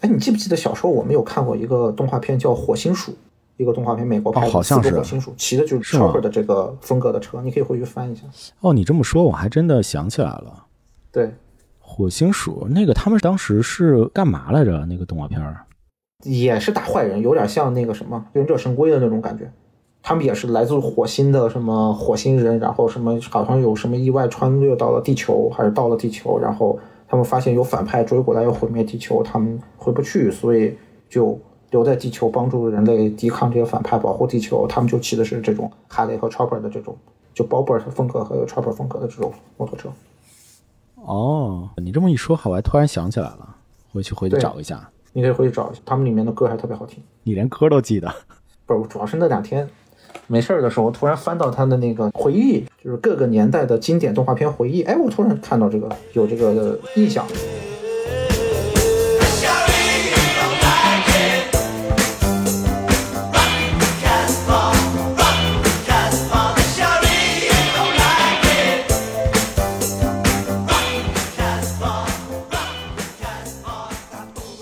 哎，你记不记得小时候我们有看过一个动画片叫《火星鼠》，一个动画片，美国拍的四个火星鼠，骑的就是 Chopper 的这个风格的车，你可以回去翻一下。哦，你这么说，我还真的想起来了。对，火星鼠那个他们当时是干嘛来着？那个动画片也是打坏人，有点像那个什么《忍者神龟》的那种感觉。他们也是来自火星的什么火星人，然后什么好像有什么意外穿越到了地球，还是到了地球，然后他们发现有反派追过来要毁灭地球，他们回不去，所以就留在地球帮助人类抵抗这些反派，保护地球。他们就骑的是这种哈雷和 Chopper 的这种，就 Bobber 风格和 Chopper 风格的这种摩托车。哦，你这么一说，我还突然想起来了，回去回去找一下。你可以回去找一下，他们里面的歌还特别好听。你连歌都记得？不是，主要是那两天。没事儿的时候，突然翻到他的那个回忆，就是各个年代的经典动画片回忆。哎，我突然看到这个有这个印象。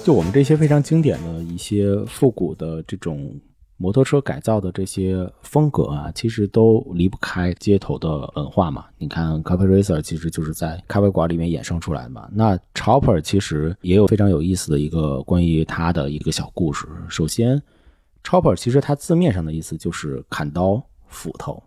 就我们这些非常经典的一些复古的这种。摩托车改造的这些风格啊，其实都离不开街头的文化嘛。你看，Cafe Racer 其实就是在咖啡馆里面衍生出来的嘛。那 Chopper 其实也有非常有意思的一个关于它的一个小故事。首先，Chopper 其实它字面上的意思就是砍刀、斧头。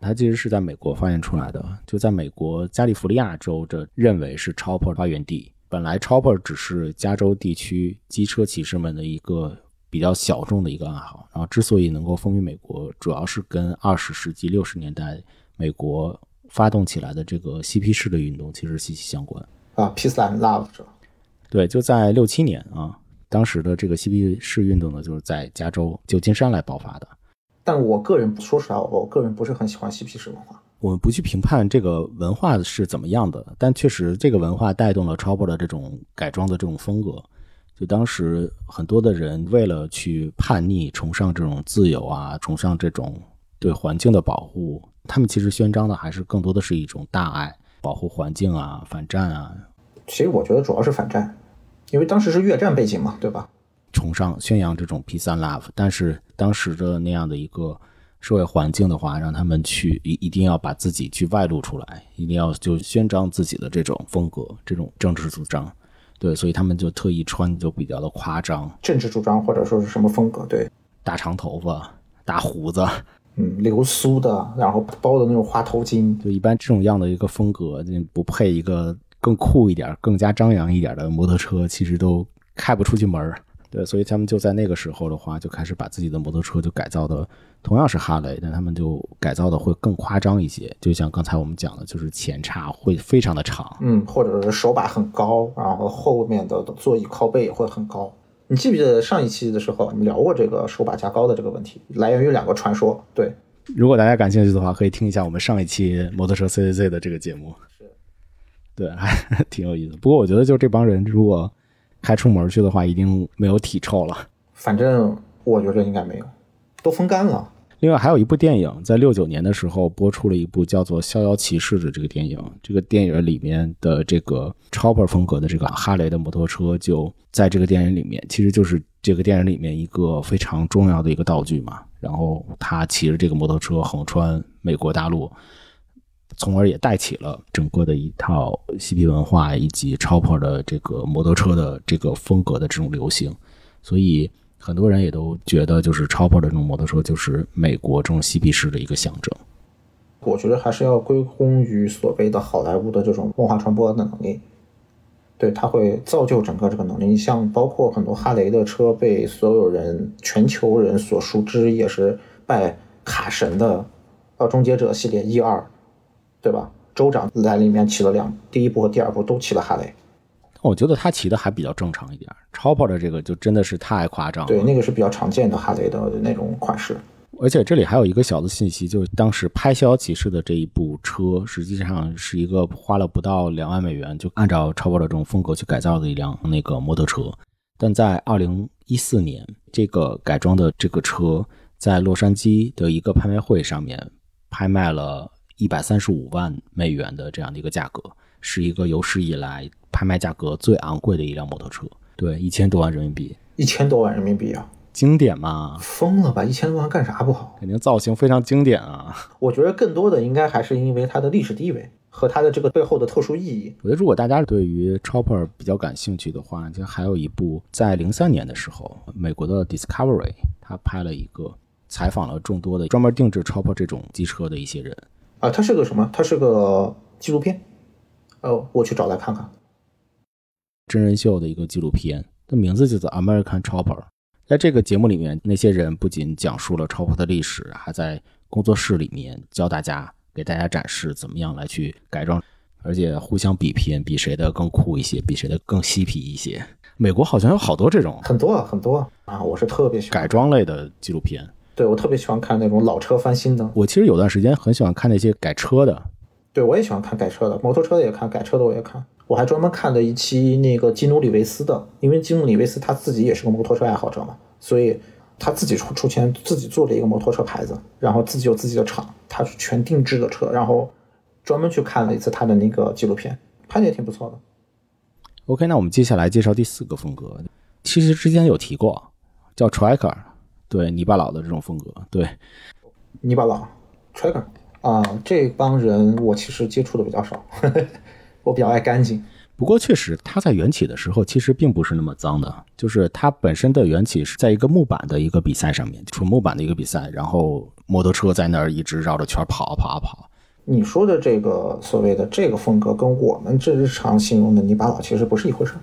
它其实是在美国发现出来的，就在美国加利福尼亚州，这认为是 Chopper 发源地。本来 Chopper 只是加州地区机车骑士们的一个比较小众的一个爱好，然后之所以能够风靡美国，主要是跟二十世纪六十年代美国发动起来的这个嬉皮士的运动其实息息相关。啊，Peace and Love 是吧？对，就在六七年啊，当时的这个嬉皮士运动呢，就是在加州旧金山来爆发的。但我个人说实话，我个人不是很喜欢嬉皮士文化。我们不去评判这个文化是怎么样的，但确实这个文化带动了 Chopper 的这种改装的这种风格。就当时很多的人为了去叛逆、崇尚这种自由啊，崇尚这种对环境的保护，他们其实宣张的还是更多的是一种大爱、保护环境啊、反战啊，其实我觉得主要是反战，因为当时是越战背景嘛，对吧？崇尚宣扬这种 peace and love。但是当时的那样的一个社会环境的话，让他们去一一定要把自己去外露出来，一定要就宣张自己的这种风格、这种政治主张。对，所以他们就特意穿就比较的夸张，政治主张或者说是什么风格？对，大长头发、大胡子，嗯，流苏的，然后包的那种花头巾，就一般这种样的一个风格，就不配一个更酷一点、更加张扬一点的摩托车，其实都开不出去门儿。对，所以他们就在那个时候的话，就开始把自己的摩托车就改造的同样是哈雷，但他们就改造的会更夸张一些。就像刚才我们讲的，就是前叉会非常的长，嗯，或者是手把很高，然后后面的座椅靠背也会很高。你记不记得上一期的时候我们聊过这个手把加高的这个问题？来源于两个传说。对，如果大家感兴趣的话，可以听一下我们上一期摩托车 CCZ 的这个节目。是，对，还 挺有意思。不过我觉得，就这帮人如果开出门去的话，一定没有体臭了。反正我觉得应该没有，都风干了。另外还有一部电影，在六九年的时候播出了一部叫做《逍遥骑士》的这个电影。这个电影里面的这个 Chopper 风格的这个哈雷的摩托车，就在这个电影里面，其实就是这个电影里面一个非常重要的一个道具嘛。然后他骑着这个摩托车横穿美国大陆，从而也带起了整个的一套嬉皮文化以及超跑的这个摩托车的这个风格的这种流行。所以很多人也都觉得，就是超跑的这种摩托车就是美国这种嬉皮士的一个象征。我觉得还是要归功于所谓的好莱坞的这种文化传播的能力，对，它会造就整个这个能力。你像包括很多哈雷的车被所有人、全球人所熟知，也是拜卡神的，呃，终结者系列一二，对吧？州长在里面骑了两，第一部和第二部都骑了哈雷，我觉得他骑的还比较正常一点，Chopper 的这个就真的是太夸张了。对，那个是比较常见的哈雷的那种款式。而且这里还有一个小的信息，就是当时拍《逍遥骑士》的这一部车，实际上是一个花了不到两万美元，就按照超跑的这种风格去改造的一辆那个摩托车。但在二零一四年，这个改装的这个车在洛杉矶的一个拍卖会上面拍卖了一百三十五万美元的这样的一个价格，是一个有史以来拍卖价格最昂贵的一辆摩托车。对，一千多万人民币，一千多万人民币啊，经典嘛，疯了吧？一千多万干啥不好？肯定造型非常经典啊。我觉得更多的应该还是因为它的历史地位和它的这个背后的特殊意义。我觉得如果大家对于 Chopper 比较感兴趣的话，就还有一部在零三年的时候，美国的 Discovery 他拍了一个采访了众多的专门定制 Chopper 这种机车的一些人，啊，它是个什么？它是个纪录片。哦，我去找来看看。真人秀的一个纪录片，它名字叫做 American Chopper。在这个节目里面，那些人不仅讲述了 Chopper 的历史，还在工作室里面教大家，给大家展示怎么样来去改装，而且互相比拼，比谁的更酷一些，比谁的更嬉皮一些。美国好像有好多这种很多啊，很多啊啊！我是特别喜欢，改装类的纪录片。对我特别喜欢看那种老车翻新的。我其实有段时间很喜欢看那些改车的，对我也喜欢看改车的，摩托车的也看，改车的我也看。我还专门看了一期那个基努里维斯的，因为基努里维斯他自己也是个摩托车爱好者嘛，所以他自己出出钱自己做了一个摩托车牌子，然后自己有自己的厂，他是全定制的车，然后专门去看了一次他的那个纪录片，拍的也挺不错的。OK，那我们接下来介绍第四个风格，其实之前有提过，叫 Tracker。对泥巴佬的这种风格，对，泥巴佬 Tracker 啊，这帮人我其实接触的比较少，我比较爱干净。不过确实，它在缘起的时候其实并不是那么脏的，就是它本身的缘起是在一个木板的一个比赛上面，纯木板的一个比赛，然后摩托车在那儿一直绕着圈跑啊跑啊跑。你说的这个所谓的这个风格，跟我们这日常形容的泥巴佬其实不是一回事儿。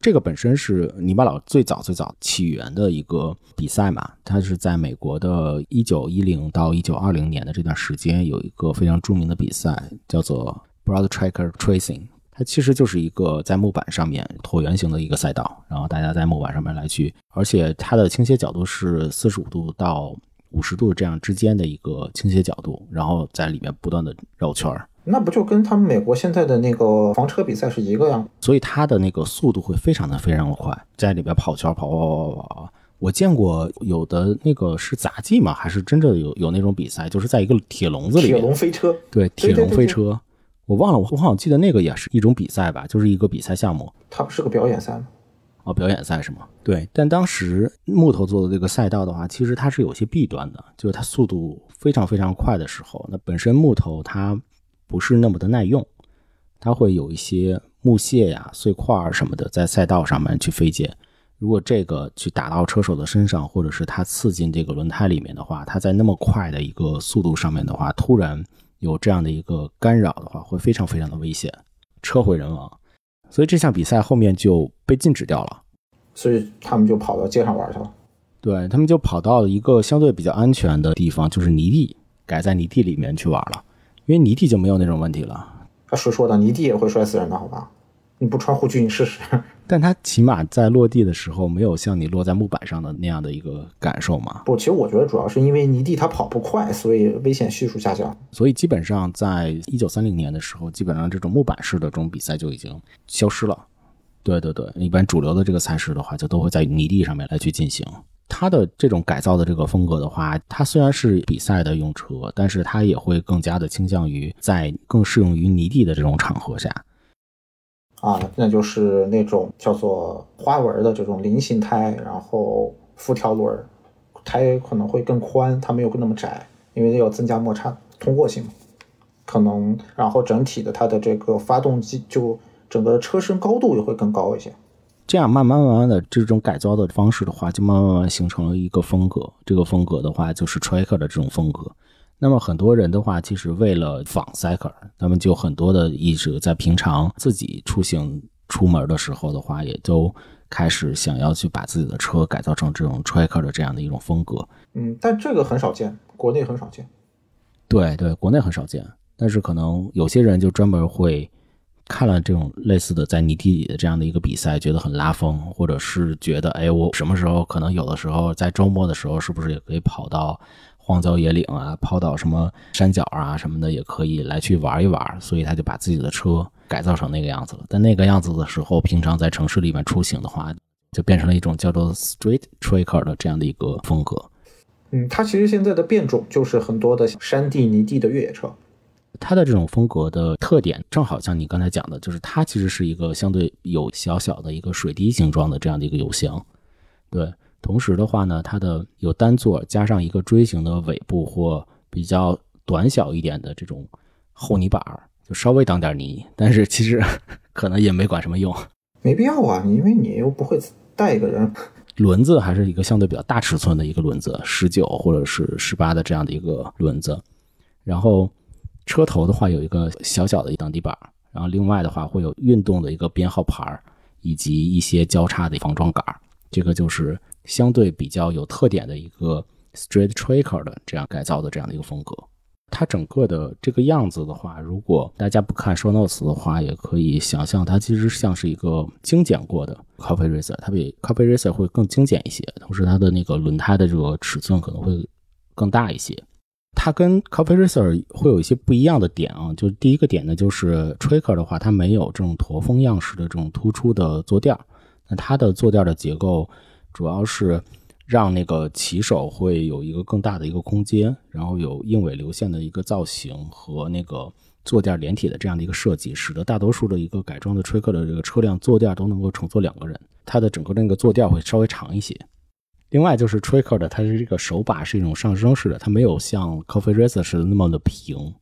这个本身是尼巴老最早最早起源的一个比赛嘛，它是在美国的1910到1920年的这段时间有一个非常著名的比赛，叫做 Broad Tracker Tracing。它其实就是一个在木板上面椭圆形的一个赛道，然后大家在木板上面来去，而且它的倾斜角度是四十五度到五十度这样之间的一个倾斜角度，然后在里面不断的绕圈儿，那不就跟他们美国现在的那个房车比赛是一个样？所以它的那个速度会非常的非常的快，在里边跑圈儿跑跑跑跑跑。我见过有的那个是杂技嘛，还是真正有有那种比赛，就是在一个铁笼子里铁，笼飞车，对铁笼对对对飞车。我忘了，我我好像记得那个也是一种比赛吧，就是一个比赛项目。它不是个表演赛吗？哦，表演赛是吗？对，但当时木头做的这个赛道的话，其实它是有些弊端的，就是它速度非常非常快的时候，那本身木头它不是那么的耐用，它会有一些木屑呀、碎块儿什么的在赛道上面去飞溅。如果这个去打到车手的身上，或者是它刺进这个轮胎里面的话，它在那么快的一个速度上面的话，突然有这样的一个干扰的话，会非常非常的危险，车毁人亡。所以这项比赛后面就被禁止掉了。所以他们就跑到街上玩去了。对他们就跑到了一个相对比较安全的地方，就是泥地，改在泥地里面去玩了，因为泥地就没有那种问题了。啊，谁说的？泥地也会摔死人的，好吧？你不穿护具，你试试。但它起码在落地的时候没有像你落在木板上的那样的一个感受嘛，不，其实我觉得主要是因为泥地它跑不快，所以危险系数下降。所以基本上在一九三零年的时候，基本上这种木板式的这种比赛就已经消失了。对对对，一般主流的这个赛事的话，就都会在泥地上面来去进行。它的这种改造的这个风格的话，它虽然是比赛的用车，但是它也会更加的倾向于在更适用于泥地的这种场合下。啊，那就是那种叫做花纹的这种菱形胎，然后辐条轮儿，胎可能会更宽，它没有那么窄，因为要增加摩擦通过性。可能，然后整体的它的这个发动机就整个车身高度也会更高一些。这样慢慢慢慢的这种改造的方式的话，就慢慢慢慢形成了一个风格。这个风格的话，就是 tracker 的这种风格。那么很多人的话，其实为了仿 cycle，他们就很多的一直在平常自己出行出门的时候的话，也都开始想要去把自己的车改造成这种 tracker 的这样的一种风格。嗯，但这个很少见，国内很少见。对对，国内很少见，但是可能有些人就专门会看了这种类似的在泥地里的这样的一个比赛，觉得很拉风，或者是觉得，哎，我什么时候可能有的时候在周末的时候，是不是也可以跑到荒郊野岭啊，跑到什么山脚啊什么的，也可以来去玩一玩，所以他就把自己的车改造成那个样子了。但那个样子的时候，平常在城市里面出行的话，就变成了一种叫做 street tracker 的这样的一个风格。嗯，它其实现在的变种就是很多的山地、泥地的越野车。它的这种风格的特点，正好像你刚才讲的，就是它其实是一个相对有小小的一个水滴形状的这样的一个油箱，对。同时的话呢，它的有单座加上一个锥形的尾部或比较短小一点的这种厚泥板儿，就稍微挡点泥，但是其实 可能也没管什么用。没必要啊，因为你又不会带一个人。轮子还是一个相对比较大尺寸的一个轮子，十九或者是十八的这样的一个轮子。然后车头的话有一个小小的一挡底板，然后另外的话会有运动的一个编号牌儿，以及一些交叉的防撞杆儿。这个就是相对比较有特点的一个 street tracker 的这样改造的这样的一个风格。它整个的这个样子的话，如果大家不看 show notes 的话，也可以想象它其实像是一个精简过的 Coffee Racer，它比 Coffee Racer 会更精简一些，同时它的那个轮胎的这个尺寸可能会更大一些。它跟 Coffee Racer 会有一些不一样的点啊，就第一个点呢，就是 Tracker 的话，它没有这种驼峰样式的这种突出的坐垫儿，那它的坐垫的结构主要是让那个骑手会有一个更大的一个空间，然后有硬尾流线的一个造型和那个坐垫连体的这样的一个设计，使得大多数的一个改装的 Tricker 的这个车辆坐垫都能够乘坐两个人，它的整个那个坐垫会稍微长一些。另外就是 Tricker 的，它是这个手把是一种上升式的，它没有像 Coffee Racer 似的那么的平，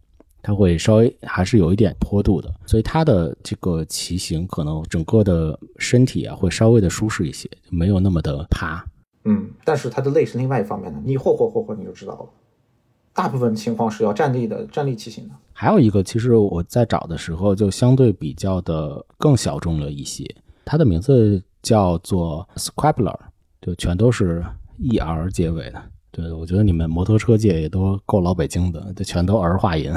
它会稍微还是有一点坡度的，所以它的这个骑行可能整个的身体啊会稍微的舒适一些，就没有那么的趴。嗯，但是它的累是另外一方面的，你霍霍霍霍你就知道了。大部分情况是要站立的，站立骑行的。还有一个，其实我在找的时候就相对比较的更小众了一些，它的名字叫做 Squabbler，就全都是 e r 结尾的。对，我觉得你们摩托车界也都够老北京的，这全都儿化音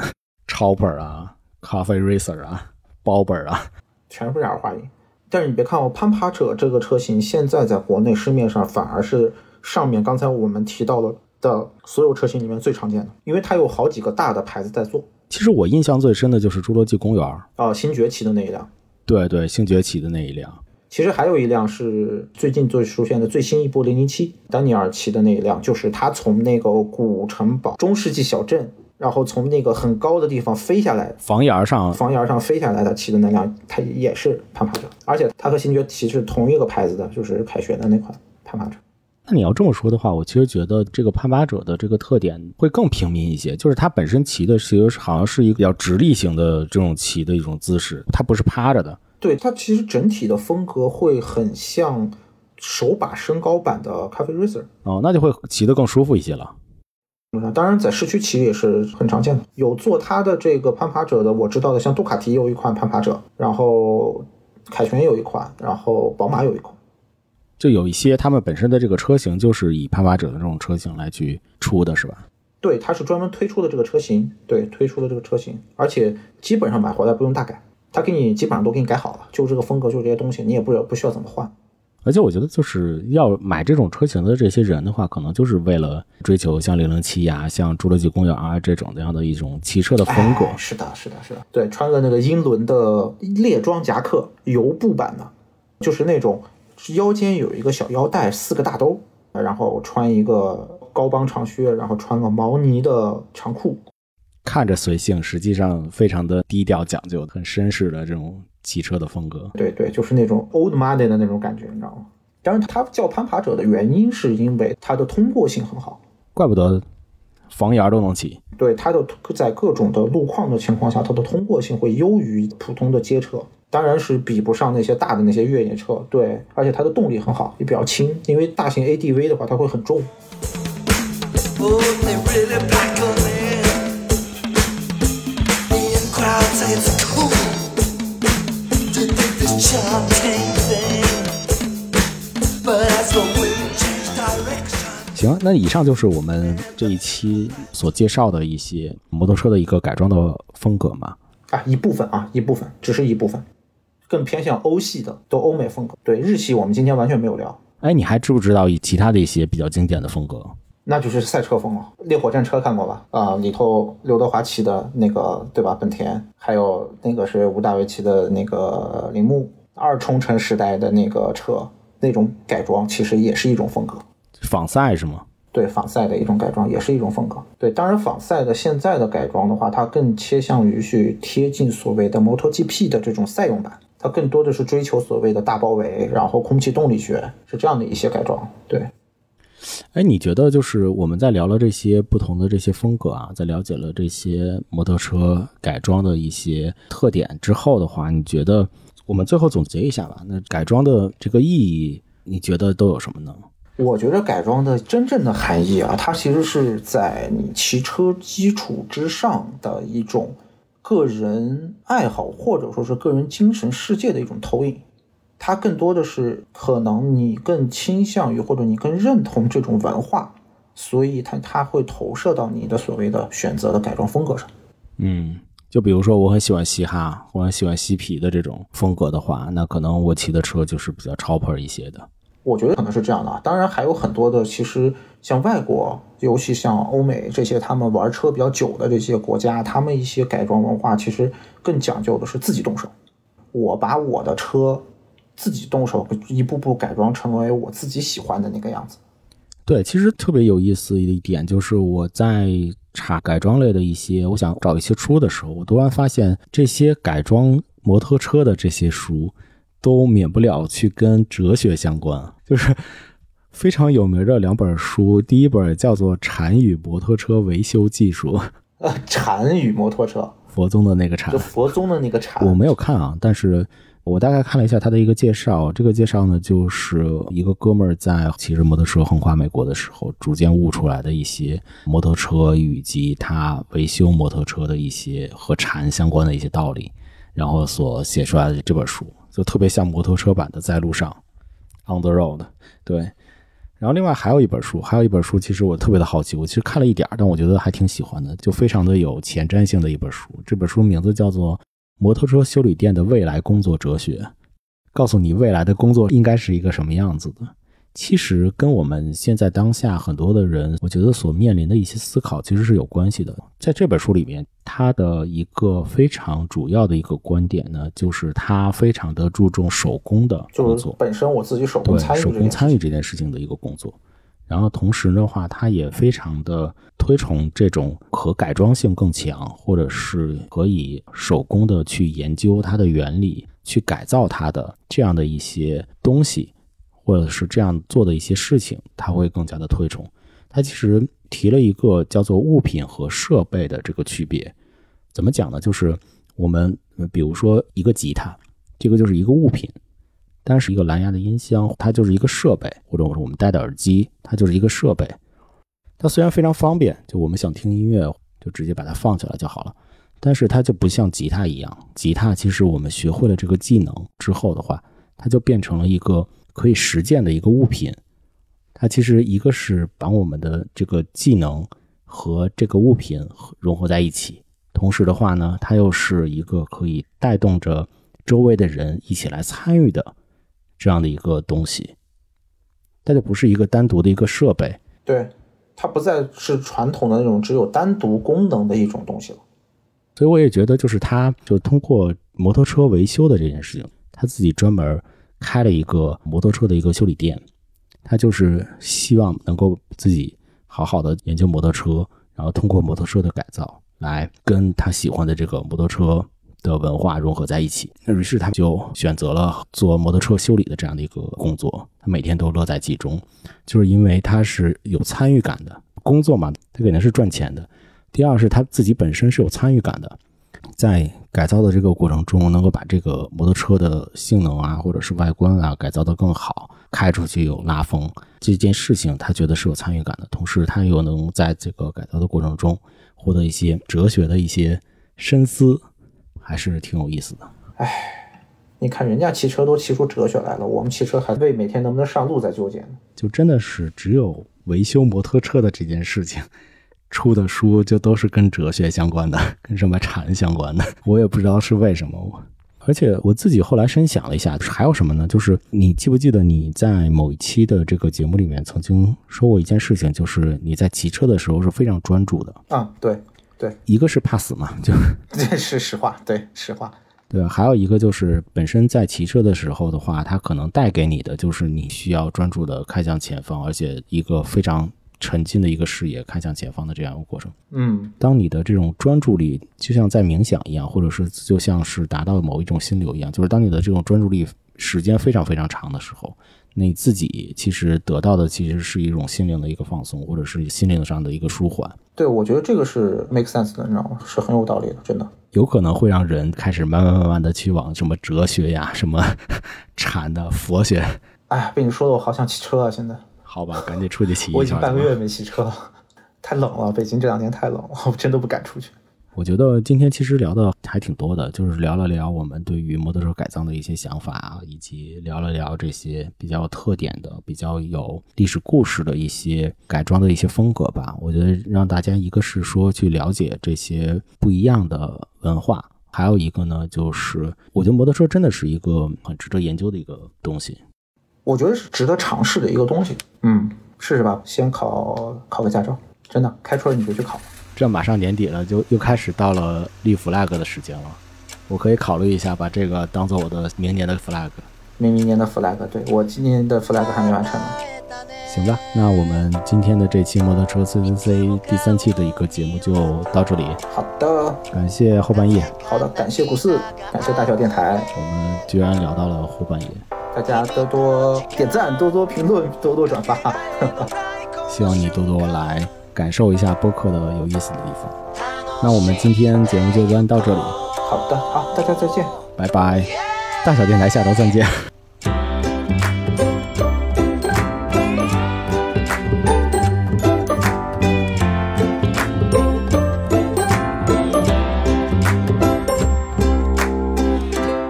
，Chopper 啊，Coffee Racer 啊，Bobber 啊，全是儿化音。但是你别看我，攀爬者这个车型现在在国内市面上反而是上面刚才我们提到了的所有车型里面最常见的，因为它有好几个大的牌子在做。其实我印象最深的就是侏罗纪公园，啊，新崛起的那一辆，对对，新崛起的那一辆。其实还有一辆是最近最出现的最新一部零零七，丹尼尔骑的那一辆，就是他从那个古城堡中世纪小镇，然后从那个很高的地方飞下来，房檐上，房檐上飞下来，他骑的那辆，他也是攀爬者，而且他和新爵骑是同一个牌子的，就是凯旋的那款攀爬者。那你要这么说的话，我其实觉得这个攀爬者的这个特点会更平民一些，就是它本身骑的其实好像是一个比较直立型的这种骑的一种姿势，它不是趴着的。对它其实整体的风格会很像手把升高版的咖啡 racer。哦，那就会骑得更舒服一些了。嗯当然，在市区骑也是很常见的。有做它的这个攀爬者的，我知道的，像杜卡迪有一款攀爬者，然后凯旋有一款，然后宝马有一款。就有一些他们本身的这个车型就是以攀爬者的这种车型来去出的，是吧？对，它是专门推出的这个车型，对，推出的这个车型，而且基本上买回来不用大改，它给你基本上都给你改好了，就这个风格，就这些东西，你也不不需要怎么换。而且我觉得就是要买这种车型的这些人的话，可能就是为了追求像零零七呀、像侏罗纪公园啊这种这样的一种骑车的风格。哎是的，是的，是的，对，穿个那个英伦的猎装夹克，油布版的，就是那种腰间有一个小腰带，四个大兜，然后穿一个高帮长靴，然后穿个毛呢的长裤，看着随性，实际上非常的低调讲究，很绅士的这种骑车的风格。对对，就是那种 old money 的那种感觉，你知道吗？当然，它叫攀爬者的原因是因为它的通过性很好，怪不得房檐都能骑。对它的在各种的路况的情况下，它的通过性会优于普通的街车，当然是比不上那些大的那些越野车。对，而且它的动力很好，也比较轻，因为大型 ADV 的话它会很重。Oh, they really 行，那以上就是我们这一期所介绍的一些摩托车的一个改装的风格嘛。啊，一部分啊，一部分，只是一部分，更偏向欧系的，都欧美风格。对，日系我们今天完全没有聊，哎，你还知不知道其他的一些比较经典的风格？那就是赛车风了。烈火战车看过吧？啊，里头刘德华骑的那个，对吧？本田，还有那个是吴大维骑的那个铃木，二冲程时代的那个车，那种改装其实也是一种风格。仿赛是吗？对仿赛的一种改装，也是一种风格。对，当然仿赛的现在的改装的话，它更倾向于去贴近所谓的 MotoGP 的这种赛用版，它更多的是追求所谓的大包围，然后空气动力学，是这样的一些改装。对，哎，你觉得就是我们在聊了这些不同的这些风格啊，在了解了这些摩托车改装的一些特点之后的话，你觉得我们最后总结一下吧？那改装的这个意义，你觉得都有什么呢？我觉得改装的真正的含义啊，它其实是在你骑车基础之上的一种个人爱好，或者说是个人精神世界的一种投影。它更多的是可能你更倾向于或者你更认同这种文化，所以它它会投射到你的所谓的选择的改装风格上。嗯，就比如说我很喜欢嘻哈，我很喜欢嬉皮的这种风格的话，那可能我骑的车就是比较 chopper 一些的。我觉得可能是这样的啊，当然还有很多的，其实像外国，尤其像欧美这些他们玩车比较久的这些国家，他们一些改装文化其实更讲究的是自己动手。我把我的车自己动手一步步改装成为我自己喜欢的那个样子。对，其实特别有意思的一点就是我在查改装类的一些，我想找一些书的时候，我突然发现这些改装摩托车的这些书，都免不了去跟哲学相关。就是非常有名的两本书，第一本叫做《禅与摩托车维修技术》，呃，禅与摩托车，佛宗的那个禅就。佛宗的那个禅。我没有看啊，但是我大概看了一下他的一个介绍。这个介绍呢，就是一个哥们儿在骑着摩托车横跨美国的时候，逐渐悟出来的一些摩托车以及他维修摩托车的一些和禅相关的一些道理，然后所写出来的这本书，就特别像摩托车版的《在路上》（On the Road）。对。然后另外还有一本书，还有一本书，其实我特别的好奇，我其实看了一点儿，但我觉得还挺喜欢的，就非常的有前瞻性的一本书。这本书名字叫做《摩托车修理店的未来工作哲学》，告诉你未来的工作应该是一个什么样子的。其实跟我们现在当下很多的人，我觉得所面临的一些思考其实是有关系的。在这本书里面，他的一个非常主要的一个观点呢，就是他非常的注重手工的工就是作。本身我自己手工参与手工参与这件事情的一个工作。然后同时的话，他也非常的推崇这种可改装性更强，或者是可以手工的去研究它的原理，去改造它的这样的一些东西，或者是这样做的一些事情，他会更加的推崇。他其实提了一个叫做物品和设备的这个区别。怎么讲呢？就是我们比如说一个吉他，这个就是一个物品，但是一个蓝牙的音箱，它就是一个设备，或者我说我们戴的耳机，它就是一个设备。它虽然非常方便，就我们想听音乐就直接把它放起来就好了，但是它就不像吉他一样，吉他其实我们学会了这个技能之后的话，它就变成了一个可以实践的一个物品。它其实一个是把我们的这个技能和这个物品融合在一起，同时的话呢，它又是一个可以带动着周围的人一起来参与的这样的一个东西。它就不是一个单独的一个设备，对，它不再是传统的那种只有单独功能的一种东西了。所以我也觉得，就是他就通过摩托车维修的这件事情，他自己专门开了一个摩托车的一个修理店，他就是希望能够自己好好的研究摩托车，然后通过摩托车的改造来跟他喜欢的这个摩托车的文化融合在一起。那于是他就选择了做摩托车修理的这样的一个工作，他每天都乐在其中，就是因为他是有参与感的工作嘛，他肯定是赚钱的。第二是他自己本身是有参与感的，在改造的这个过程中，能够把这个摩托车的性能啊，或者是外观啊改造得更好，开出去有拉风这件事情，他觉得是有参与感的。同时，他又能在这个改造的过程中获得一些哲学的一些深思，还是挺有意思的。你看人家骑车都骑出哲学来了，我们骑车还为每天能不能上路在纠结呢。就真的是只有维修摩托车的这件事情。出的书就都是跟哲学相关的，跟什么禅相关的，我也不知道是为什么。我而且我自己后来深想了一下，还有什么呢？就是你记不记得你在某一期的这个节目里面曾经说过一件事情，就是你在骑车的时候是非常专注的。啊，对对，一个是怕死嘛，就 这是实话，对实话。对，还有一个就是本身在骑车的时候的话，它可能带给你的就是你需要专注的看向前方，而且一个非常沉浸的一个视野看向前方的这样一个过程。嗯，当你的这种专注力就像在冥想一样，或者是就像是达到某一种心流一样，就是当你的这种专注力时间非常非常长的时候，你自己其实得到的其实是一种心灵的一个放松，或者是心灵上的一个舒缓，对，我觉得这个是 make sense 的，你知道吗？是很有道理的，真的。有可能会让人开始慢慢慢慢的去往什么哲学呀、什么 禅的佛学。哎，被你说的我好想骑车啊！现在好吧，赶紧出去骑一下。我已经半个月没骑车了，太冷了，北京这两天太冷了，我真的不敢出去。我觉得今天其实聊的还挺多的，就是聊了聊我们对于摩托车改造的一些想法，以及聊了聊这些比较有特点的、比较有历史故事的一些改装的一些风格吧。我觉得让大家一个是说去了解这些不一样的文化，还有一个呢，就是我觉得摩托车真的是一个很值得研究的一个东西。我觉得是值得尝试的一个东西。嗯，试试吧，先考考个驾照，真的开出来你就去考。这马上年底了，就又开始到了立 flag 的时间了。我可以考虑一下，把这个当做我的明年的 flag。明明年的 flag，对我今年的 flag 还没完成呢。行吧，那我们今天的这期摩托车 CCC 第三期的一个节目就到这里，好的，感谢后半夜，好的，感谢古四，感谢大小电台，我们居然聊到了后半夜。大家多多点赞，多多评论，多多转发。希望你多多来感受一下播客的有意思的地方。那我们今天节目就先到这里，好的，好，大家再见。拜拜！大小电台下周再见。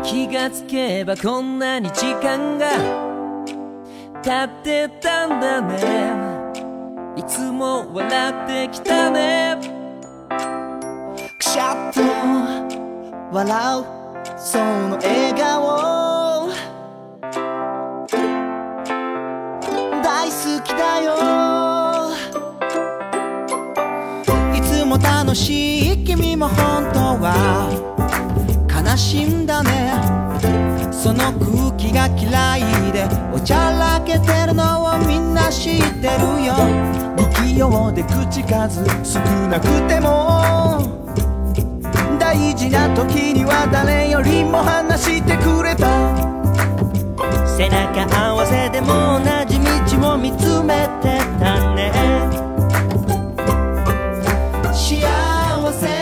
気がつけばこんなに時間が経ってたんだね いつも笑ってきたね。くしゃっと笑うその笑顔。大好きだよ。いつも楽しい君も本当は悲しんだね。その空気が嫌いで。ちゃらけてるのをみんな知ってるよ。不器用で口数少なくても。大事な時には誰よりも話してくれた。背中合わせでも同じ道を見つめてたね。幸せ。